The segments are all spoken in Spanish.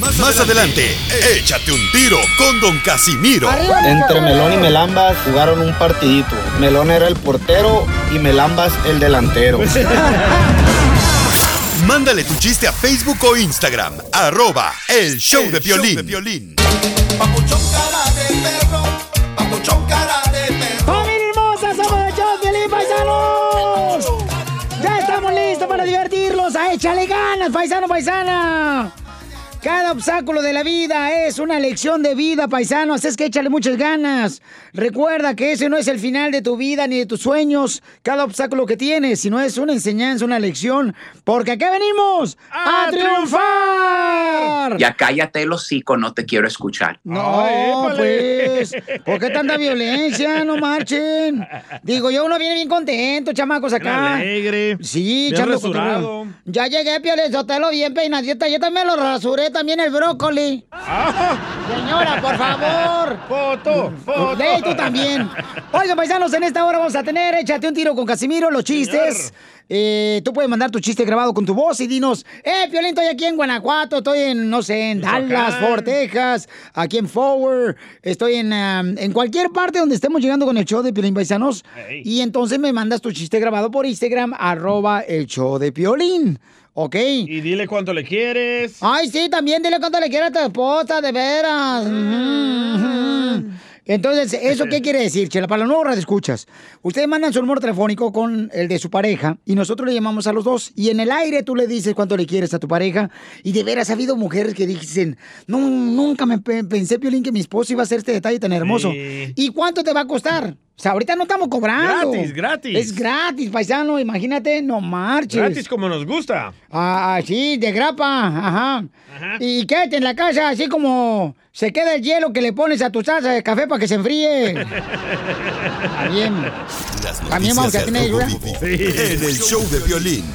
Más adelante, échate un tiro con Don Casimiro. Entre Melón y Melambas jugaron un partidito. Melón era el portero y Melambas el delantero. Mándale tu chiste a Facebook o Instagram, arroba el show de violín. ¡Familia hermosa! ¡Somos el show de Piolín, paisanos! ¡Ya estamos listos para divertirlos! ¡A échale ganas, paisano, paisana! Cada obstáculo de la vida es una lección de vida, paisanos. Es que échale muchas ganas. Recuerda que ese no es el final de tu vida ni de tus sueños. Cada obstáculo que tienes, sino es una enseñanza, una lección. Porque acá venimos a, triunfar. Ya cállate el hocico, no te quiero escuchar. No, pues, ¿por qué tanta violencia? No marchen. Digo, yo uno viene bien contento, chamacos, acá. alegre, Sí, bien echando rasurado. cotorreo. Ya llegué, Piolín Sotelo, bien peinadita. Yo también lo rasuré, también el brócoli. Señora, por favor. Foto, foto. Ey, tú también. Oigan, paisanos, en esta hora vamos a tener Échate un tiro con Casimiro, los chistes. Eh, tú puedes mandar tu chiste grabado con tu voz y dinos, eh, Piolín, estoy aquí en Guanajuato, estoy en, no sé, en Dallas, Fort Texas, aquí en Forward, estoy en, um, en cualquier parte donde estemos llegando con el show de Piolín Paisanos. Y entonces me mandas tu chiste grabado por Instagram, arroba el show de Piolín. ¿Ok? Y dile cuánto le quieres. Ay, sí, también dile cuánto le quiere a tu esposa, de veras. Ujú. Entonces, ¿eso qué quiere decir, Chela? Para la nueva radio escuchas. Ustedes mandan su número telefónico con el de su pareja y nosotros le llamamos a los dos. Y en el aire tú le dices cuánto le quieres a tu pareja. Y de veras ha habido mujeres que dicen, no, nunca me pe- pensé, Piolín, que mi esposo iba a hacer este detalle tan hermoso. Sí. ¿Y cuánto te va a costar? O sea, ahorita no estamos cobrando. Gratis, gratis. Es gratis, paisano, imagínate, no marches. Gratis como nos gusta. Ah, sí, de grapa, ajá. Y quédate en la casa así como se queda el hielo que le pones a tu taza de café para que se enfríe. Las También vamos a tener ayuda. En el show de violín.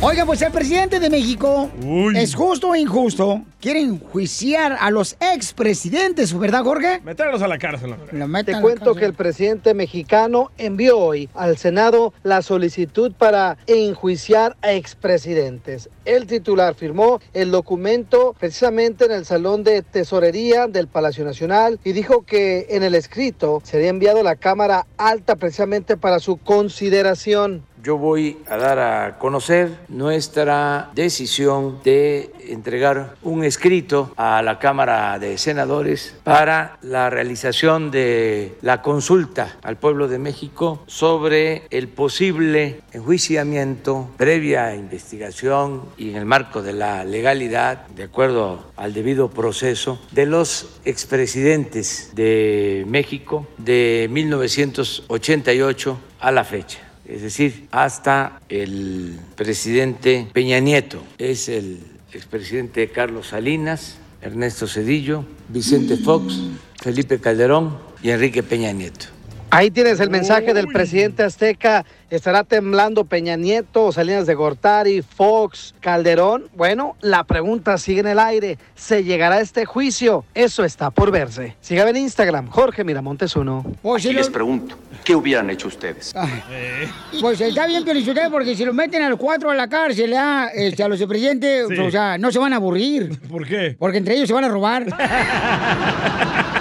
Oiga, pues el presidente de México es justo o injusto. Quieren enjuiciar a los expresidentes, ¿verdad, Jorge? Meterlos a la cárcel. Lo Te cuento cárcel. que el presidente mexicano envió hoy al Senado la solicitud para enjuiciar a expresidentes. El titular firmó el documento precisamente en el Salón de Tesorería del Palacio Nacional y dijo que en el escrito sería enviado a la Cámara Alta precisamente para su consideración. Yo voy a dar a conocer nuestra decisión de entregar un escrito a la Cámara de Senadores para la realización de la consulta al pueblo de México sobre el posible enjuiciamiento previa investigación y en el marco de la legalidad, de acuerdo al debido proceso, de los expresidentes de México de 1988 a la fecha es decir, hasta el presidente Peña Nieto, es el expresidente Carlos Salinas, Ernesto Cedillo, Vicente Fox, Felipe Calderón y Enrique Peña Nieto. Ahí tienes el mensaje del presidente azteca. ¿Estará temblando Peña Nieto, Salinas de Gortari, Fox, Calderón? Bueno, la pregunta sigue en el aire. ¿Se llegará a este juicio? Eso está por verse. Sígame en Instagram, Jorge Miramontes uno. Pues, si Y les lo- pregunto, ¿qué hubieran hecho ustedes? pues está bien, Piolichotelo, porque si lo meten a los cuatro a la cárcel, ah, este, a los presidentes, Sí. o sea, no se van a aburrir. ¿Por qué? Porque entre ellos se van a robar.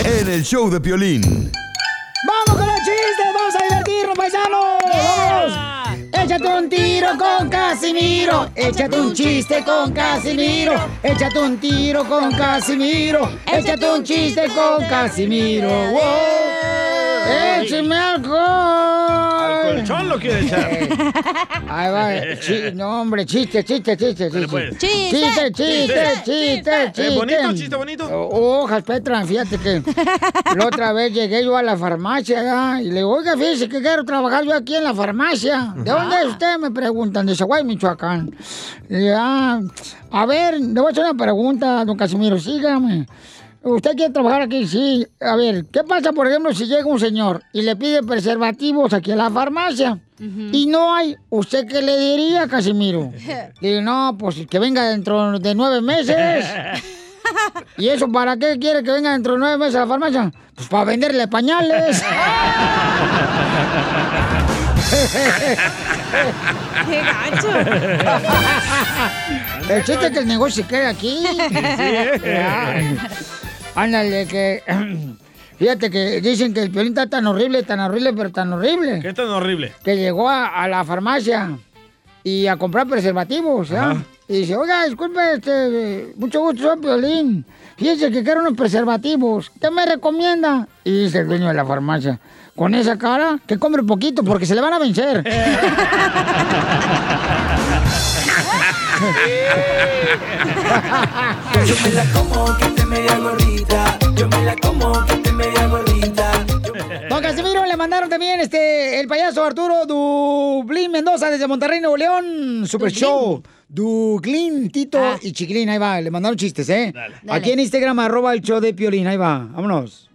En el show de violín. ¡Vamos con los chistes! ¡Vamos a divertirnos, paisanos! ¡Vamos! Échate un tiro con Casimiro. Échate un chiste con Casimiro. Échate un tiro con Casimiro. Échate un chiste con Casimiro. ¡Wow! ¡Échame alcohol! Colchón lo quiere echar. Ahí va. chi- no, hombre, chiste, chiste, chiste, chiste. pues. Chiste, Chiste, chiste, chiste, chiste. chiste. ¿Es bonito, chiste bonito? O- Hojas, Petra, fíjate que la otra vez llegué yo a la farmacia y le digo, oiga, fíjese que quiero trabajar yo aquí en la farmacia. ¿De dónde es usted? Me preguntan, de Zaguay, Michoacán. Y "Ah, a ver, le voy a hacer una pregunta, don Casimiro, sígame. ¿Usted quiere trabajar aquí? Sí. A ver, ¿qué pasa, por ejemplo, si llega un señor y le pide preservativos aquí a la farmacia? Y no hay, ¿usted qué le diría, Casimiro? Digo, no, pues que venga dentro de nueve meses. ¿Y eso para qué quiere que venga dentro de nueve meses a la farmacia? Pues para venderle pañales. ¡Qué gacho! El chiste es que el negocio se queda aquí. ¿eh? Ándale, que... Fíjate que dicen que el piolín está tan horrible, tan horrible, pero tan horrible. ¿Qué tan horrible? que llegó a, a la farmacia y a comprar preservativos, ¿ya? Y dice, oiga, disculpe, este, mucho gusto, soy Piolín. Fíjese que quiero unos preservativos. ¿Qué me recomienda? Y dice el dueño de la farmacia, con esa cara, que compre poquito porque se le van a vencer. Yo me la como que esté media gordita. Yo me la como que esté media gordita. Don Casimiro, le mandaron también este el payaso Arturo Dublín Mendoza desde Monterrey, Nuevo León. Super Dublín. Show. Duglín, Tito Ah. y Chiquilín, ahí va. Le mandaron chistes, ¿eh? Dale. Aquí en Instagram, arroba el show de Piolín, ahí va. Vámonos.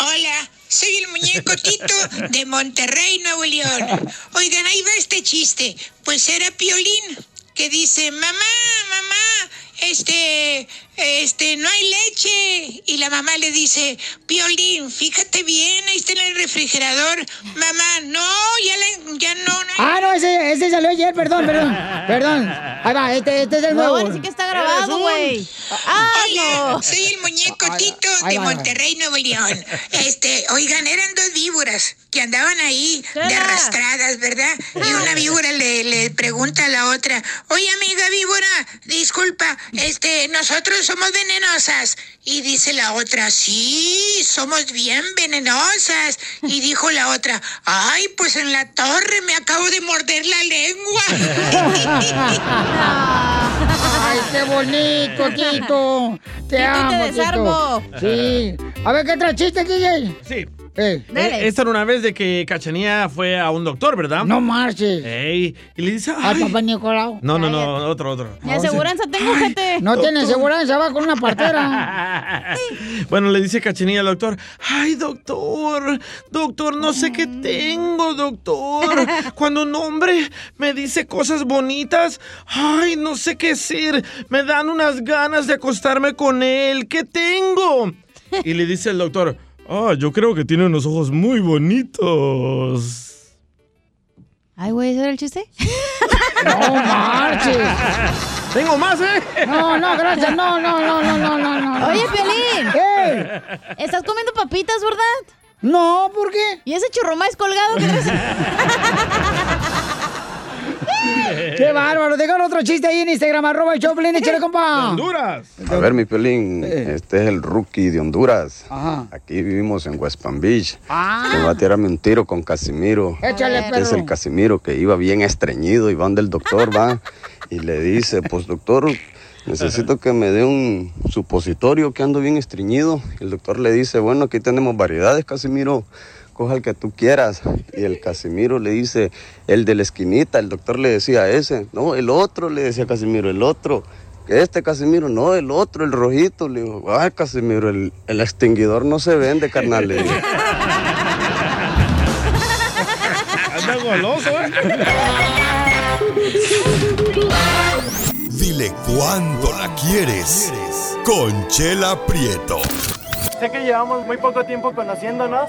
Hola, soy el muñeco Tito de Monterrey, Nuevo León. Oigan, ahí va este chiste. Pues era Piolín que dice, mamá, mamá, este, este, no hay leche. Y la mamá le dice, Piolín, fíjate bien, ahí está en el refrigerador. Mamá, no, ya, la- ya no, no. Ah, no, ese, ese salió ayer, perdón, perdón. Perdón. Ahí va, este, este es el No, nuevo. ahora sí que está grabado, güey. ¡Ah, Hola, no! soy el muñeco Tito de. Monterrey, Nuevo León. Este, oigan, eran dos víboras que andaban ahí de arrastradas, ¿verdad? Y una víbora le, le pregunta a la otra, oye amiga víbora, disculpa, este, nosotros somos venenosas. Y dice la otra, sí, somos bien venenosas. Y dijo la otra, ay, pues en la torre me acabo de morder la lengua. Ay, qué bonito, Tito. Te Tito, amo, te desarmo. Tito. Sí. A ver, ¿qué trae chiste, DJ? Sí. Eh. Eh, Esta era una vez de que Cachanía fue a un doctor, ¿verdad? no marches. Ey, y le dice, Al ay. papá Nicolau. No, no, no, otro, otro. Mi aseguranza tengo, gente. No tiene seguridad, va con una partera. Bueno, le dice Cachanilla al doctor, ay doctor, doctor, no sé qué tengo, doctor. Cuando un hombre me dice cosas bonitas, ay, no sé qué decir, me dan unas ganas de acostarme con él, ¿qué tengo? Y le dice el doctor, ah, yo creo que tiene unos ojos muy bonitos. Ay, güey, ¿ese era el chiste? No marches. Tengo más, ¿eh? No, no, gracias. No, no, no, no, no, no, no. Oye, Piolín. ¡Ey! ¿Estás comiendo papitas, verdad? No, ¿por qué? ¿Y ese churrumais colgado que traes? ¡Qué bárbaro! Dejaron otro chiste ahí en Instagram, arroba el Choplin, échale, compa. Honduras. A ver, mi pelín, este es el rookie de Honduras. Ajá. Aquí vivimos en West Palm Beach. Ah. Me va a tirarme un tiro con Casimiro. Échale, Este es el perro. Casimiro que iba bien estreñido y van del doctor, va. Y le dice, pues doctor, necesito que me dé un supositorio que ando bien estreñido. Y el doctor le dice, bueno, aquí tenemos variedades, Casimiro. Coja el que tú quieras. Y el Casimiro le dice, el de la esquinita. El doctor le decía ese. No, el otro, le decía Casimiro, el otro. Este Casimiro, no, el otro, el rojito. Le digo, ay, Casimiro, el, el extinguidor no se vende, carnal. le digo. Anda goloso, ¿eh? Dile cuándo la quieres. Conchela Prieto. Sé que llevamos muy poco tiempo conociéndonos.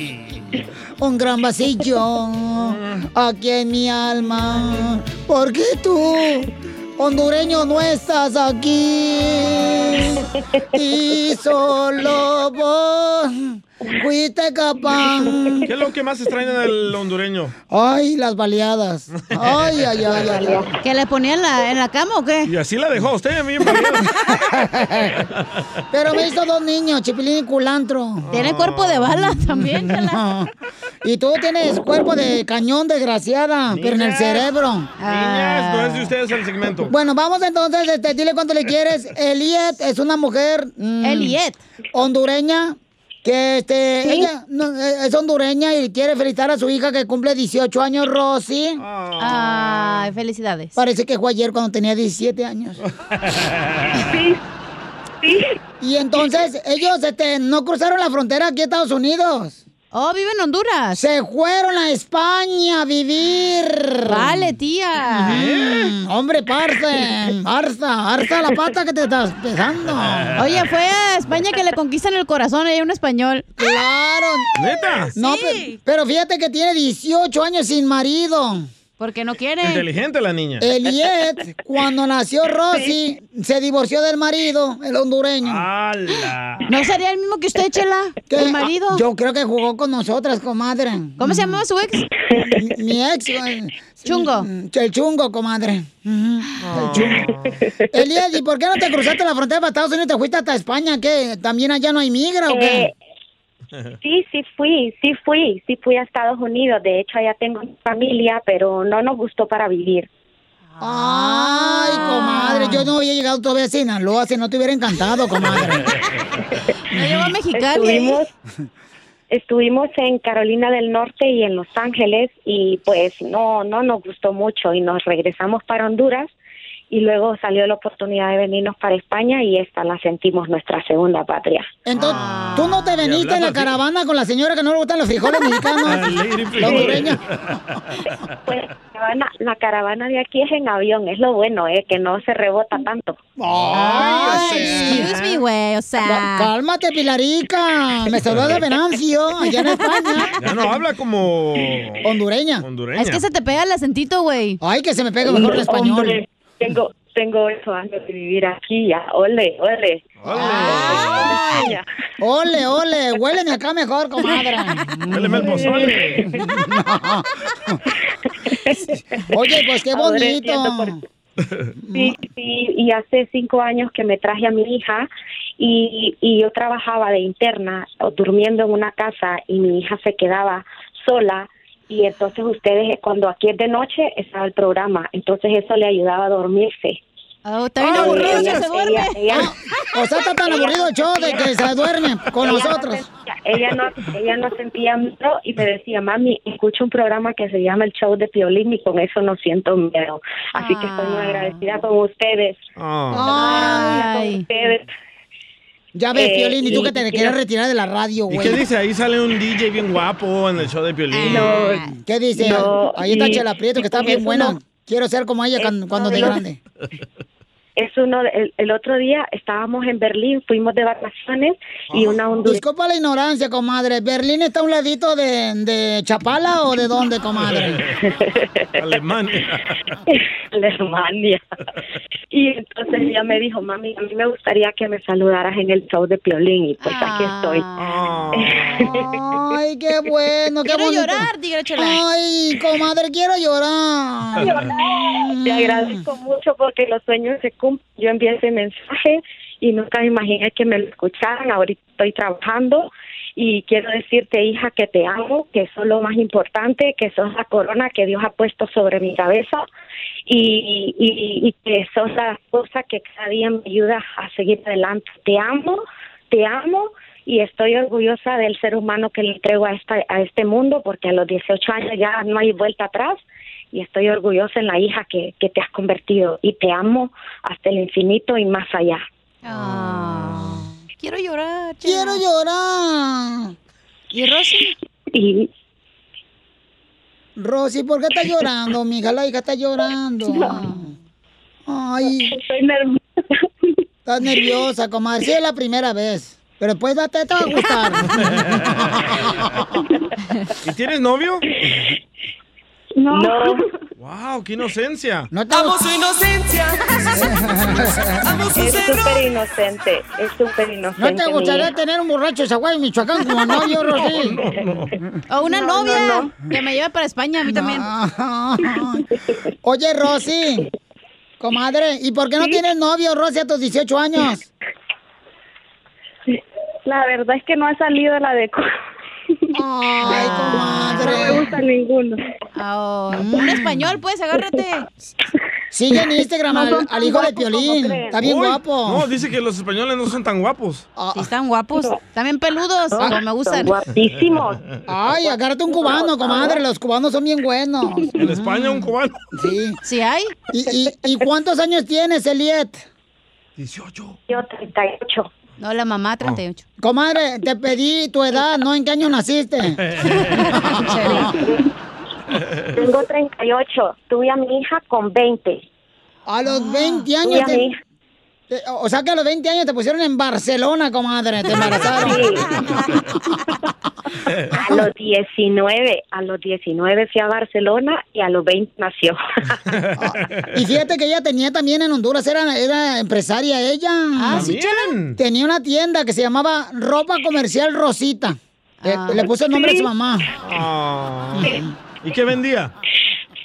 Un gran vacío aquí en mi alma. Porque tú hondureño, no estás aquí. Y solo vos fuiste capaz. ¿Qué es lo que más extraña del hondureño? Ay, las baleadas. Ay, ay, ay, ay. ¿Que le ponía en la, en la cama o qué? Y así la dejó usted a mí. Pero me hizo dos niños, Chipilín y Culantro. Tiene cuerpo de bala también. Y tú tienes cuerpo de cañón, desgraciada, pero en el cerebro. Niñas, no es de ustedes el segmento. Bueno, vamos entonces, este, dile cuánto le quieres. Eliet es una mujer. mm, Eliet. Hondureña. Que este, ella no, eh, es hondureña y quiere felicitar a su hija que cumple 18 años, Rosy. Ay, felicidades. Parece que fue ayer cuando tenía 17 años. Y entonces ellos este, no cruzaron la frontera aquí a Estados Unidos. Oh, vive en Honduras. Se fueron a España a vivir. Vale, tía. Mm, hombre, parce. Arza, arza la pata que te estás pesando. Oye, fue a España que le conquistan el corazón y un español. Claro. ¿Neta? No, pe- pero, fíjate que tiene 18 años sin marido. Porque no quiere. Inteligente la niña. Eliet, cuando nació Rosy, se divorció del marido, el hondureño. ¡Hala! ¿No sería el mismo que usted, Chela? ¿Qué? ¿El marido? Ah, Yo creo que jugó con nosotras, comadre. ¿Cómo se llamaba su ex? Mi, mi ex. eh, Chungo. El chungo, comadre. El chungo. Eliet, ¿y por qué no te cruzaste la frontera para Estados Unidos y te fuiste hasta España? ¿Qué? ¿También allá no hay migra o qué? Sí, sí fui, sí fui, sí fui a Estados Unidos. De hecho, allá tengo familia, pero no nos gustó para vivir. Ay, comadre, yo no había llegado todavía a Sinaloa, si no te hubiera encantado, comadre. Me llevó a Mexicali. Estuvimos, estuvimos en Carolina del Norte y en Los Ángeles y pues no, no nos gustó mucho y nos regresamos para Honduras y luego salió la oportunidad de venirnos para España y esta la sentimos nuestra segunda patria. Entonces, ¿tú no te veniste en la caravana con la señora que no le gustan los frijoles mexicanos? La hondureña. Pues la caravana, la caravana de aquí es en avión, es lo bueno, eh, que no se rebota tanto. Ay, Excuse me, güey, o sea. Cálmate, Pilarica. Me saludó de Venancio, allá en España. Ya no habla como Hondureña. hondureña. Es que se te pega el acentito, güey. Ay, que se me pega mejor el español. Hombre, tengo, tengo ocho años de vivir aquí ya. Ole, ole. Ole, ole, huéleme acá mejor, comadre. Huéleme el pozole. Oye, pues qué bonito. Sí, sí, y hace cinco años que me traje a mi hija y, y yo trabajaba de interna o durmiendo en una casa y mi hija se quedaba sola y entonces ustedes cuando aquí es de noche estaba el programa, entonces eso le ayudaba a dormirse. Oh, está bien aburrido que se duerme. Ella, ella- O sea, está tan aburrido el show de que se duerme con ella no nosotros. sentía- ella no, ella no sentía miedo y me decía, mami, escucho un programa que se llama El Show de Piolín y con eso no siento miedo. Así que estoy muy agradecida con ustedes. Agradecida con ustedes. Ya ves, Eh, Piolín, y tú y- que te y quieres retirar de la radio, ¿Y güey. qué dice? Ahí sale un DJ bien guapo en el show de Piolín. ¿Qué dice? No, Ahí está y- Chela Prieto, que y está bien buena. no- Quiero ser como ella cuando, cuando de no- grande. Es uno, de- el, el otro día estábamos en Berlín, fuimos de vacaciones y una hondureña. Disculpa la ignorancia, comadre. ¿Berlín está a un ladito de, de Chapala o de dónde, comadre? Alemania. Alemania. Y entonces ella me dijo, mami, a mí me gustaría que me saludaras en el show de Piolín y pues aquí estoy. Ay, qué bueno, qué Quiero bonito. llorar, tigre chela. Ay, comadre, quiero llorar. Te agradezco mucho porque los sueños se Yo envié ese mensaje y nunca me imaginé que me lo escucharan. Ahorita estoy trabajando y quiero decirte, hija, que te amo, que eso es lo más importante, que sos la corona que Dios ha puesto sobre mi cabeza y, y, y que sos la cosa que cada día me ayuda a seguir adelante. Te amo, te amo y estoy orgullosa del ser humano que le entrego a, esta, a este mundo porque a los 18 años ya no hay vuelta atrás y estoy orgullosa en la hija que, que te has convertido y te amo hasta el infinito y más allá. Ah. Quiero llorar. Quiero llorar. ¿Y Rosy? Y Rosy, ¿por qué estás llorando, mija? La hija está llorando. Ay. Estoy nerviosa. Estás nerviosa, comadre. Sí, es la primera vez. Pero después date, te va a gustar. ¿Y tienes novio? No. ¡Wow! ¡Qué inocencia! No te Amo su inocencia, Es súper inocente, es súper inocente. ¿No te gustaría tener un borracho de Zaguay, Michoacán, como novio, Rosy? O una No, novia no, no. que me lleve para España, a mí también. Oye, Rosy, comadre, ¿y por qué no tienes novio, Rosy, a tus 18 años? La verdad es que no ha salido la de... Ay, comadre. No me gusta ninguno. Oh, un español, pues, agárrate. Sigue en Instagram No al, hijo de guapos Piolín. Está bien Uy, guapo. No, dice que los españoles no son tan guapos. Sí, están guapos. También peludos, como me gustan. Ay, agárrate un cubano, comadre. Los cubanos son bien buenos. En España un cubano. Sí. ¿Sí hay? ¿Y, y, y cuántos años tienes, Eliet? 18. Yo 38. No, la mamá 38. Comadre, te pedí tu edad, ¿no? ¿En qué año naciste? Tengo 38. Tuve a mi hija con 20. A los 20 Tuve años. a te- mi hija. Te- o sea que a los 20 años te pusieron en Barcelona, comadre. Te embarazaron. A los 19, a los 19 fui a Barcelona y a los 20 nació. Y fíjate que ella tenía también en Honduras, era, era empresaria ella. Ah, sí. Tenía una tienda que se llamaba Ropa Comercial Rosita. Le, Ah. le puso el nombre de su mamá. Ah. ¿Y qué vendía?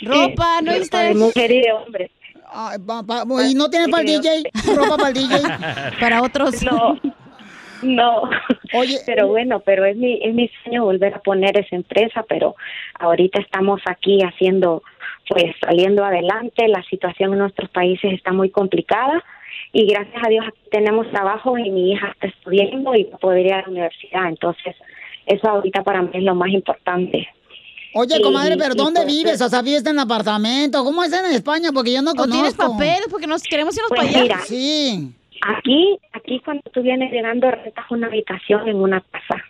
Ropa, ¿no viste? De mujer y de hombre. Ay, pa- pa- ¿Y no tienes para el DJ? ¿Ropa para el DJ? Para otros. No, no. Oye, pero bueno, pero es mi, es mi sueño volver a poner esa empresa, pero ahorita estamos aquí haciendo, pues saliendo adelante, la situación en nuestros países está muy complicada y gracias a Dios aquí tenemos trabajo y mi hija está estudiando y va a poder ir a la universidad, entonces eso ahorita para mí es lo más importante. Oye, comadre, ¿pero y dónde vives? O sea, ¿vives en apartamento? ¿Cómo es en España? Porque yo no ¿O conozco. tienes papeles? Porque nos queremos irnos Pues para allá. Sí. Aquí, aquí cuando tú vienes llegando rentas una habitación en una casa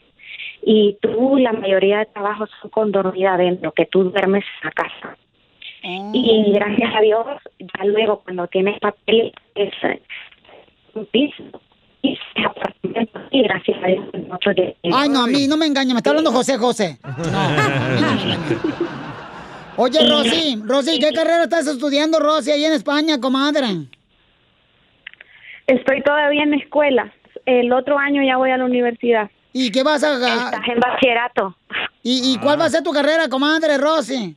y tú la mayoría de trabajos son con dormida adentro, que tú duermes en la casa. Y gracias a Dios, ya luego cuando tienes papel es un piso y gracias a Dios nosotros Ay, no, a mí no me engaña, me está hablando José José. Oye, Rosy, Rosy, ¿qué carrera estás estudiando, Rosy, ahí en España, comadre? Estoy todavía en escuela. El otro año ya voy a la universidad. ¿Y qué vas a Estás en bachillerato. ¿Y, y cuál va a ser tu carrera, comadre, Rosy?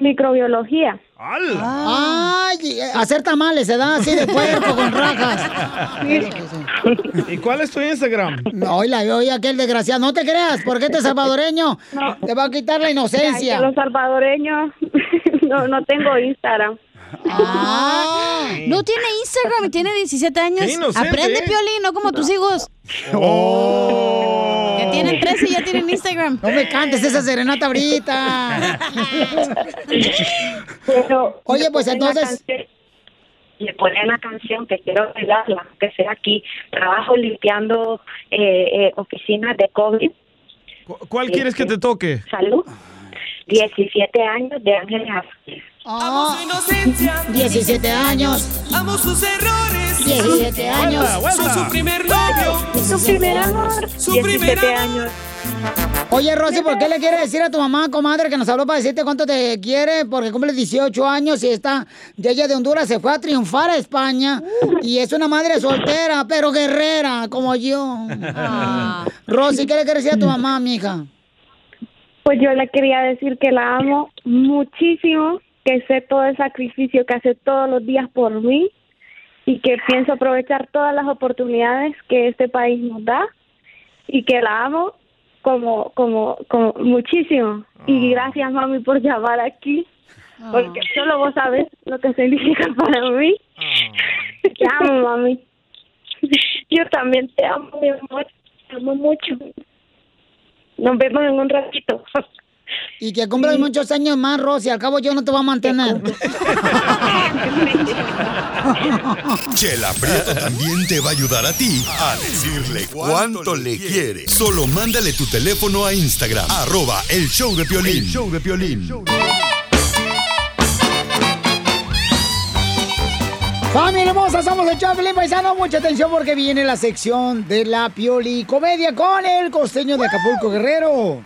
Microbiología. Ay, eh, hacer tamales, se da así de puerco con rajas. ¿Y cuál es tu Instagram? No, oíla, oye, aquel desgraciado. No te creas, porque este salvadoreño te va a quitar la Ay, inocencia. que los salvadoreños no, no tengo Instagram. Ah. No tiene Instagram y tiene 17 años. Inocente, Aprende, ¿eh? Piolín, no como tus hijos. Oh. Que tienen 13 y ya tienen Instagram. No me cantes esa serenata ahorita. Pero Oye, pues la entonces- canción- Le ponen una canción que quiero bailarla, que sea aquí. Trabajo limpiando eh, eh, oficinas de COVID. ¿Cuál quieres que te toque? Salud. 17 años de Ángeles Azules. Ah, 17 años. Amo sus errores. 17 años. Soy su primer novio. Su primer amor. Su 17 primer años. Oye, Rosy, ¿por qué le quieres decir a tu mamá, comadre, que nos habló para decirte cuánto te quiere? Porque cumple 18 años y está de ella de Honduras, se fue a triunfar a España y es una madre soltera, pero guerrera, como yo. Ah. Rosy, ¿qué le quieres decir a tu mamá, mija? Pues yo le quería decir que la amo muchísimo, que sé todo el sacrificio que hace todos los días por mí y que pienso aprovechar todas las oportunidades que este país nos da y que la amo como como como muchísimo. Y gracias mami por llamar aquí porque solo vos sabes lo que significa para mí. Te amo mami. Yo también te amo mi amor. Te amo mucho. Nos vemos en un ratito Y que cumplas muchos años más, Rosy, al cabo yo no te voy a mantener. Chela Prieto también te va a ayudar a ti a decirle cuánto le quiere. Solo mándale tu teléfono a Instagram, arroba el show de Piolín. El show de Piolín. Familia hermosa, somos el Chaplin Paisano. Mucha atención porque viene la sección de la Pioli Comedia con el costeño de Acapulco Guerrero.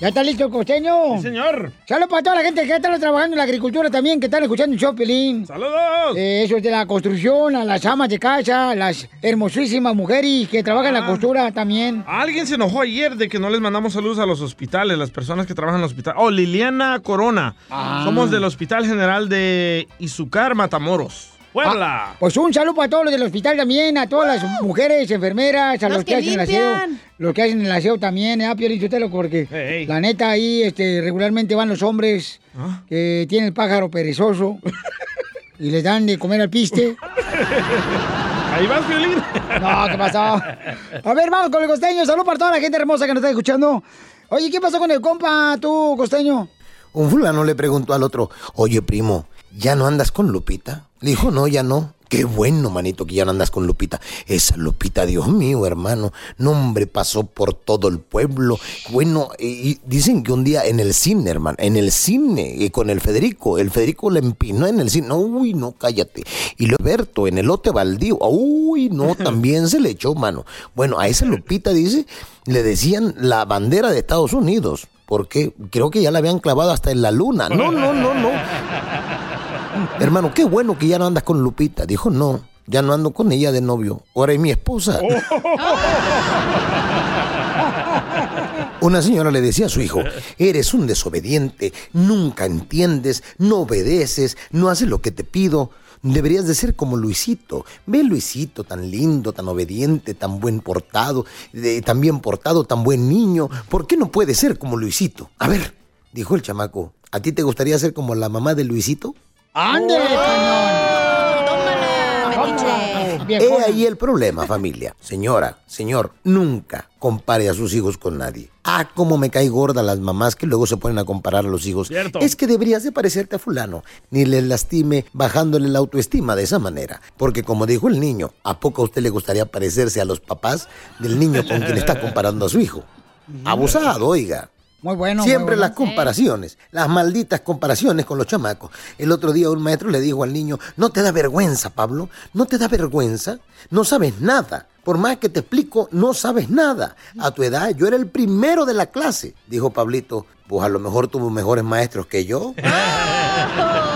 ¿Ya está listo el costeño? Sí, señor. Saludos para toda la gente que está trabajando en la agricultura también, que están escuchando el Pelín. ¡Saludos! Eh, eso es de la construcción, a las amas de casa, las hermosísimas mujeres que trabajan en la costura también. Alguien se enojó ayer de que no les mandamos saludos a los hospitales, las personas que trabajan en el hospital. Oh, Liliana Corona. Ah. Somos del Hospital General de Izucar, Matamoros. Puebla. Ah, pues un saludo para todos los del hospital también, a todas las mujeres, enfermeras, a los, Los que, que hacen el aseo, los que hacen el aseo también, ¿eh, Piolín Sotelo? Porque Hey. la neta ahí este, regularmente van los hombres Ah. que tienen el pájaro perezoso y les dan de comer al piste. Ahí vas, Violín. No, ¿qué pasó? A ver, vamos con el costeño. Salud para toda la gente hermosa que nos está escuchando. Oye, ¿qué pasó con el compa, tú, costeño? Un fulano le preguntó al otro, oye primo, ¿ya no andas con Lupita? Le dijo, no, ya no. Qué bueno, manito, que ya no andas con Lupita. Esa Lupita, Dios mío, hermano. No, hombre, pasó por todo el pueblo. Bueno, y, dicen que un día en el cine, hermano, en el cine, y con el Federico, el Federico le empinó en el cine. Uy, no, cállate. Y lo Berto, en el lote baldío. Uy, no, también se le echó, mano. Bueno, a esa Lupita, dice, le decían la bandera de Estados Unidos. Porque creo que ya la habían clavado hasta en la luna. No, no, no, no. Hermano, qué bueno que ya no andas con Lupita. Dijo, no, ya no ando con ella de novio. Ahora es mi esposa. Una señora le decía a su hijo, eres un desobediente, nunca entiendes, no obedeces, no haces lo que te pido. Deberías de ser como Luisito. Ve Luisito, tan lindo, tan obediente, tan buen portado, de- tan bien portado, tan buen niño. ¿Por qué no puede ser como Luisito? A ver, dijo el chamaco, ¿a ti te gustaría ser como la mamá de Luisito? ¡Ándale, cañón! He ahí el problema, familia. Señora, señor, nunca compare a sus hijos con nadie. Ah, cómo me cae gorda las mamás que luego se ponen a comparar a los hijos. Cierto. Es que deberías de parecerte a fulano. Ni les lastime bajándole la autoestima de esa manera. Porque como dijo el niño, ¿a poco a usted le gustaría parecerse a los papás del niño con quien está comparando a su hijo? Abusado, oiga. Muy bueno. Siempre muy las comparaciones, las malditas comparaciones con los chamacos. El otro día un maestro le dijo al niño, no te da vergüenza, Pablo, no te da vergüenza, no sabes nada. Por más que te explico, no sabes nada. A tu edad yo era el primero de la clase, dijo Pablito. Pues a lo mejor tuvo mejores maestros que yo.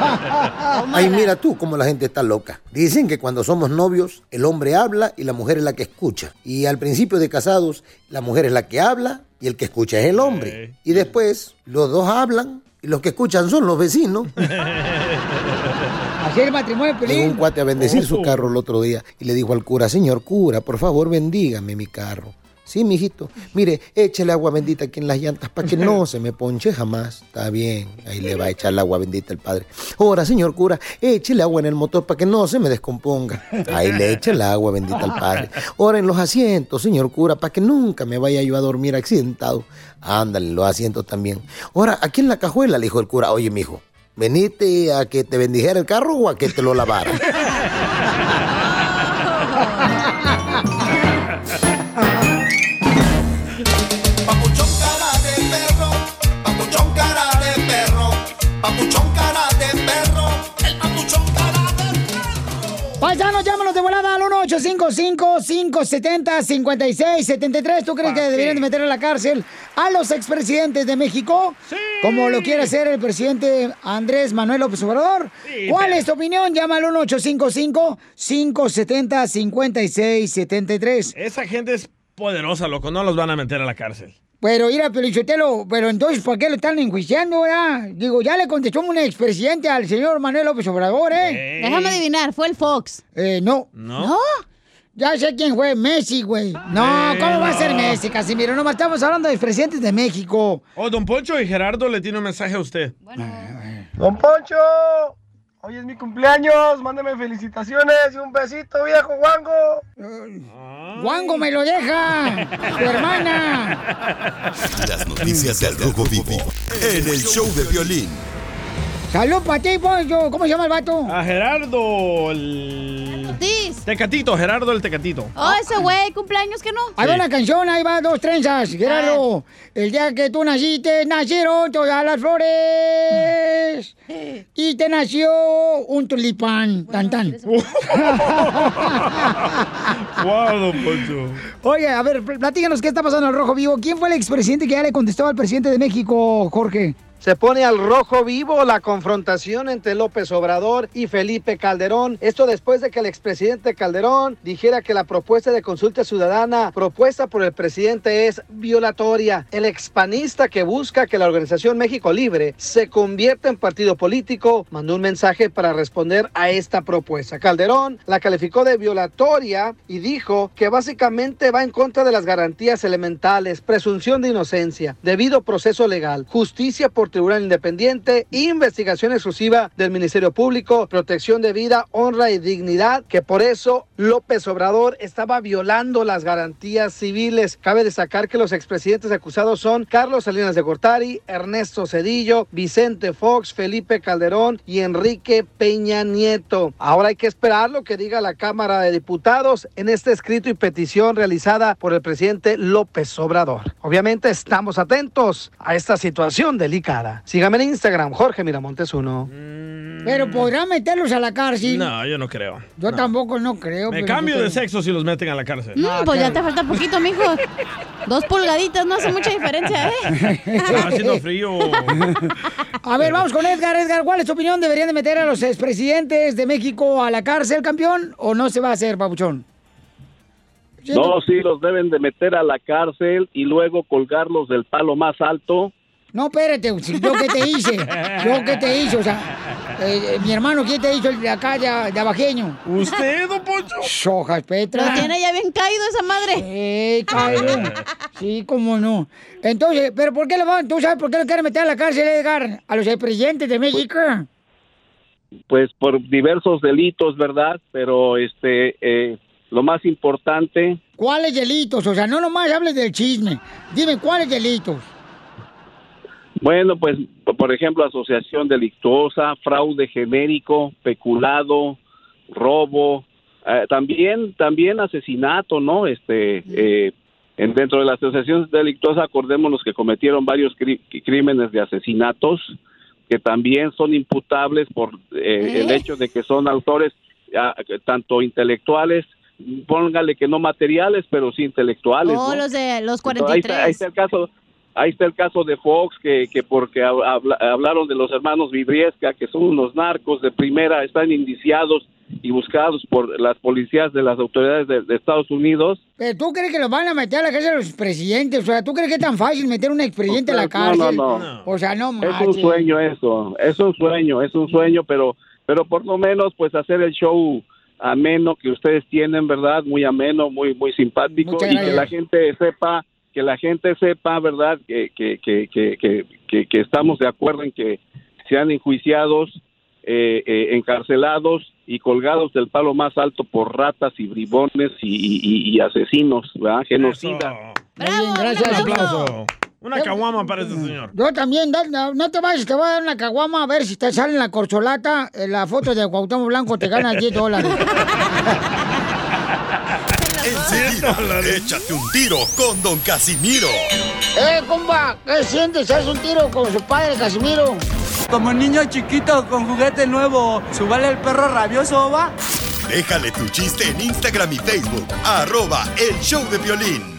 Ay, mira tú cómo la gente está loca. Dicen que cuando somos novios, el hombre habla y la mujer es la que escucha. Y al principio de casados, la mujer es la que habla y el que escucha es el hombre. Y después, los dos hablan y los que escuchan son los vecinos. Así el matrimonio, Llegó un Pelín. cuate a bendecir su carro el otro día y le dijo al cura, señor cura, por favor bendígame mi carro. Sí, mijito. Mire, échale agua bendita aquí en las llantas para que no se me ponche jamás. Está bien. Ahí le va a echar el agua bendita el padre. Ahora, señor cura, échele agua en el motor para que no se me descomponga. Ahí le echa el agua bendita al padre. Ahora en los asientos, señor cura, para que nunca me vaya yo a dormir accidentado. Ándale, los asientos también. Ahora, aquí en la cajuela, le dijo el cura, oye, mijo, ¿veniste a que te bendijera el carro o a que te lo lavara? de volada al 1-855-570-5673. ¿Tú crees que deberían de meter a la cárcel a los expresidentes de México? Sí. Como lo quiere hacer el presidente Andrés Manuel López Obrador. Sí, ¿Cuál es tu opinión? Llama al 1-855-570-5673. Esa gente es poderosa, loco. No los van a meter a la cárcel. Pero ir a Pelichotelo, pero entonces, ¿por qué lo están enjuiciando, ya? Digo, ya le contestó un expresidente al señor Manuel López Obrador, ¿eh? Déjame adivinar, fue el Fox. Eh, no. ¿No? Ya sé quién fue, Messi, güey. No, ¿cómo va a ser Messi, Casimiro? No, estamos hablando de presidentes de México. Oh, don Poncho y Gerardo le tiene un mensaje a usted. Don Poncho, hoy es mi cumpleaños, mándame felicitaciones y un besito, viejo Wango. Wango me lo deja, tu hermana. Las noticias del Rojo Vivo en el show de violín. Salud para ti, Poncho. ¿Cómo se llama el vato? A Gerardo. el- Tecatito, Gerardo el Tecatito. Oh, ese güey, cumpleaños que no. Ahí va una canción, ahí va dos trenzas. Gerardo, el día que tú naciste, nacieron todas las flores. Y te nació un tulipán. Tan, tan. wow, don Poncho. Oye, a ver, platícanos qué está pasando en el Rojo Vivo. ¿Quién fue el expresidente que ya le contestó al presidente de México, Jorge? Se pone al rojo vivo la confrontación entre López Obrador y Felipe Calderón. Esto después de que el expresidente Calderón dijera que la propuesta de consulta ciudadana propuesta por el presidente es violatoria. El expanista que busca que la organización México Libre se convierta en partido político mandó un mensaje para responder a esta propuesta. Calderón la calificó de violatoria y dijo que básicamente va en contra de las garantías elementales, presunción de inocencia, debido proceso legal, justicia por Tribunal Independiente, investigación exclusiva del Ministerio Público, protección de vida, honra y dignidad, que por eso López Obrador estaba violando las garantías civiles. Cabe destacar que los expresidentes acusados son Carlos Salinas de Gortari, Ernesto Cedillo, Vicente Fox, Felipe Calderón y Enrique Peña Nieto. Ahora hay que esperar lo que diga la Cámara de Diputados en este escrito y petición realizada por el presidente López Obrador. Obviamente estamos atentos a esta situación delicada. Sígame en Instagram, Jorge Miramontes 1. Pero podrán meterlos a la cárcel. No, yo no creo. Yo tampoco no creo. Me pero cambio de creo- sexo si los meten a la cárcel. Mm, pues ya te falta poquito, mijo. Dos pulgaditas no hace mucha diferencia, ¿eh? Está haciendo frío. A ver, vamos con Edgar. Edgar, ¿cuál es tu opinión? ¿Deberían de meter a los expresidentes de México a la cárcel, campeón? ¿O no se va a hacer, papuchón? No, sí, los deben de meter a la cárcel y luego colgarlos del palo más alto. No, espérate, yo qué te hice, yo qué te hice, o sea, eh, eh, mi hermano, ¿quién te hizo el de acá, de, de abajeño? ¿Usted, don Poncho? Sojas, Petra. Lo tiene ya bien caído esa madre. Eh, caído. Sí, cómo no. Entonces, ¿pero por qué le van? ¿Tú sabes por qué lo quieren meter a la cárcel, Edgar? A los presidentes de México. pues por diversos delitos, ¿verdad? Pero este eh, lo más importante, ¿Cuáles delitos? O sea, no nomás hables del chisme. Dime, ¿cuáles delitos? Bueno, pues por ejemplo, asociación delictuosa, fraude genérico, peculado, robo, eh, también también asesinato, ¿no? Este eh, en- dentro de la asociación delictuosa acordémonos que cometieron varios crímenes de asesinatos que también son imputables por eh, el hecho de que son autores ah, tanto intelectuales, póngale que no materiales, pero sí intelectuales. Oh, ¿no? los de los Entonces, ahí, está, ahí 43. está el caso. Ahí está el caso de Fox, que, que porque hab- habla- hablaron de los hermanos Vidriesca, que son unos narcos de primera, están indiciados y buscados por las policías de las autoridades de, de Estados Unidos. ¿Pero tú crees que los van a meter a la cárcel los presidentes? O sea, ¿tú crees que es tan fácil meter a un expresidente a la No, cárcel? no, no. O sea, no Es un sueño eso, es un sueño, es un sueño, pero, pero por lo menos pues hacer el show ameno que ustedes tienen, ¿verdad? Muy ameno, muy, muy simpático y que la gente sepa, que la gente sepa, ¿verdad? Que, que, que, que, que, que- que estamos de acuerdo en que sean enjuiciados, eh, eh, encarcelados y colgados del palo más alto por ratas y bribones y, y- y asesinos, ¿verdad? Genocida. Muy bien, gracias. Un aplauso. Una caguama para este señor. Yo también, da- no, no te vayas, te voy a dar una caguama a ver si te sale en la corcholata, en la foto de Cuauhtémoc Blanco, te ganas 10 dólares. Échate un tiro con Don Casimiro. ¡Eh, compa! ¿Qué sientes? ¿Haz un tiro con su padre, Casimiro? Como niño chiquito con juguete nuevo, ¿subale el perro rabioso, va? Déjale tu chiste en Instagram y Facebook. Arroba El Show de Violín.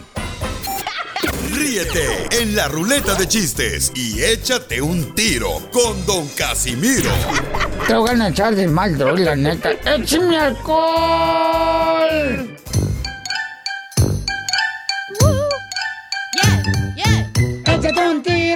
Ríete en la ruleta de chistes y échate un tiro con Don Casimiro. Te voy a echar de mal, droga, la neta. ¡Échame alcohol!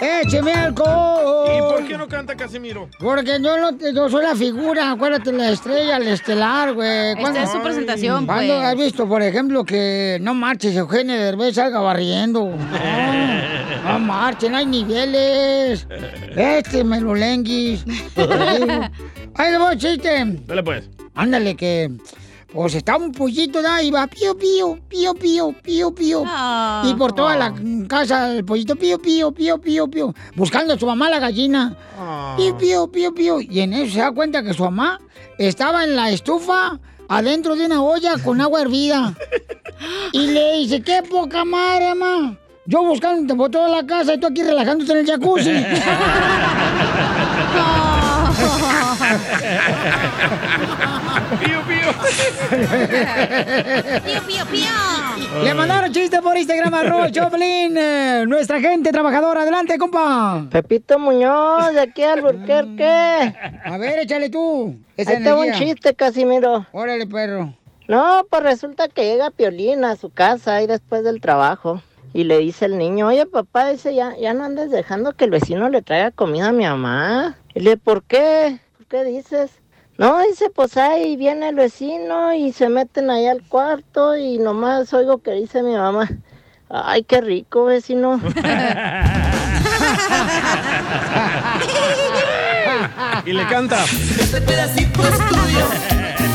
¡Écheme alcohol! ¿Y por qué no canta Casimiro? Porque yo, no, yo soy la figura, acuérdate, la estrella, el estelar, güey. Esta es su presentación, ¿Cuándo pues. has visto, por ejemplo, que no marches, Eugenio Derbez salga barriendo? No, no marchen, hay niveles. Este melolenguis. Ahí le voy, chiste. Dale pues. Ándale, que Pues estaba un pollito, ¿da? Iba pío, pío, pío, pío, pío, pío. Y por toda la casa el pollito pío, pío, pío, pío, pío. Buscando a su mamá la gallina. Pío, pío, pío, pío. Y en eso se da cuenta que su mamá estaba en la estufa adentro de una olla con agua hervida. Y le dice, qué poca madre, mamá. Yo buscando por toda la casa y tú aquí relajándote en el jacuzzi. Pío, pío. Pío, pío, pío. Le mandaron chiste por Instagram, arroba Choplin. eh, Nuestra gente trabajadora. Adelante, compa. Pepito Muñoz, de aquí al Burquerque. A ver, échale tú. esa Ahí tengo un chiste, Casimiro. Órale, perro. No, pues resulta que llega Piolín a su casa ahí después del trabajo. Y le dice el niño, oye papá, dice, ya, ya no andes dejando que el vecino le traiga comida a mi mamá. Y le, ¿por qué? ¿Por qué dices? No, dice, pues ahí viene el vecino y se meten allá al cuarto y nomás oigo que dice mi mamá, ay, qué rico vecino. Y le canta. Este pedacito es tuyo.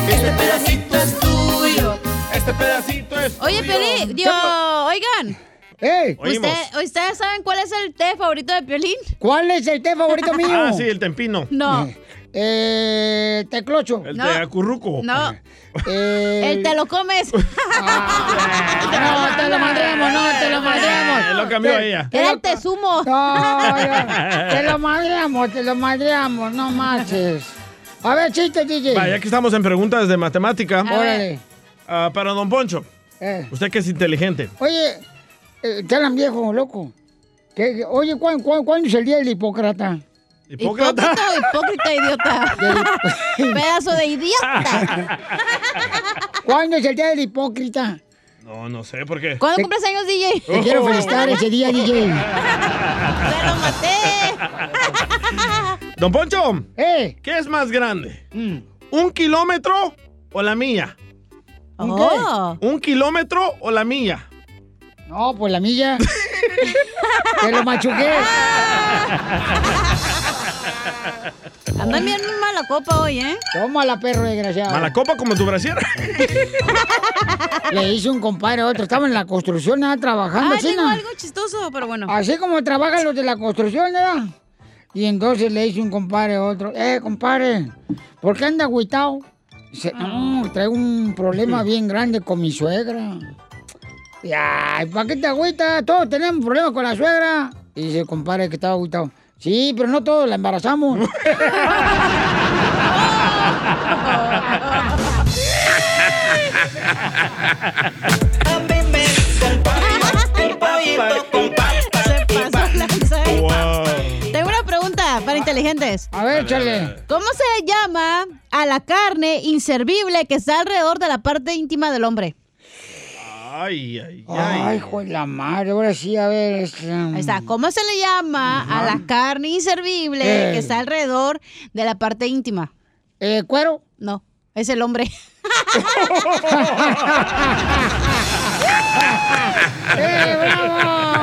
Este pedacito es tuyo. Este pedacito es Oye, Piolín, digo, oigan. ¡Ey! ¿Usted- ¿Ustedes saben cuál es el té favorito de Piolín? ¿Cuál es el té favorito mío? Ah, sí, el tempino. No. Eh, teclocho. El No. de acurruco. No. Eh, El te lo comes. No, te lo madremos, no, te lo madremos. Lo cambió Te- ella. Era lo- el te sumo. No, yo- te lo madreamos, te lo madreamos, no marches. A ver, chiste, DJ. Va, ya que estamos en preguntas de matemática. Órale. ah, para don Poncho. Eh. Usted que es inteligente. Oye, eh, te hablan viejo, loco. ¿Qué- qué- oye, ¿cuán- cuán- ¿cuándo es el día del hipócrata? Hipócrita o hipócrita, idiota. Pedazo de idiota. ¿Cuándo es el día del hipócrita? No, no sé por qué. ¿Cuándo Te- cumples años, DJ? Te quiero felicitar ese día, DJ. ¡Te lo maté! Don Poncho. ¿Eh? ¿Qué es más grande? ¿Un kilómetro o la milla? Oh. ¿Un kilómetro o la milla? No, pues la milla. Te lo machuqué. Andan bien mala copa hoy, ¿eh? Tómala, perro desgraciado. Mala copa como tu brasier. Le hice un compadre a otro. Estaba en la construcción, nada, trabajando. Ah, así, tengo ¿no? algo chistoso, pero bueno. Así como trabajan los de la construcción, ¿verdad? Y entonces le hice un compadre a otro. Eh, compadre, ¿por qué anda agüitado? Dice, no, traigo un problema bien grande con mi suegra. Y, ay, ¿para qué te agüitas? Todos tenemos problemas con la suegra. Y dice, compadre, que estaba agüitado. Sí, pero no todos la embarazamos. Tengo una pregunta para inteligentes. A ver, échale. ¿Cómo se llama a la carne inservible que está alrededor de la parte íntima del hombre? Ay, ay, Ay, hijo de la madre, ahora sí, a ver. este, Ahí está. ¿Cómo se le llama a la carne inservible Eh. que está alrededor de la parte íntima? Eh, ¿Cuero? No, es el hombre. ¡Eh, bravo!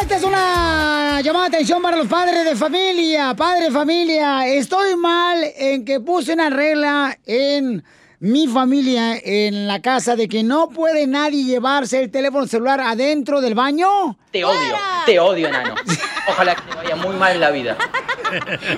Esta es una llamada de atención para los padres de familia. Padre de familia, estoy mal en que puse una regla en mi familia, en la casa, de que no puede nadie llevarse el teléfono celular adentro del baño. Te odio, te odio, enano. Ojalá que te vaya muy mal en la vida.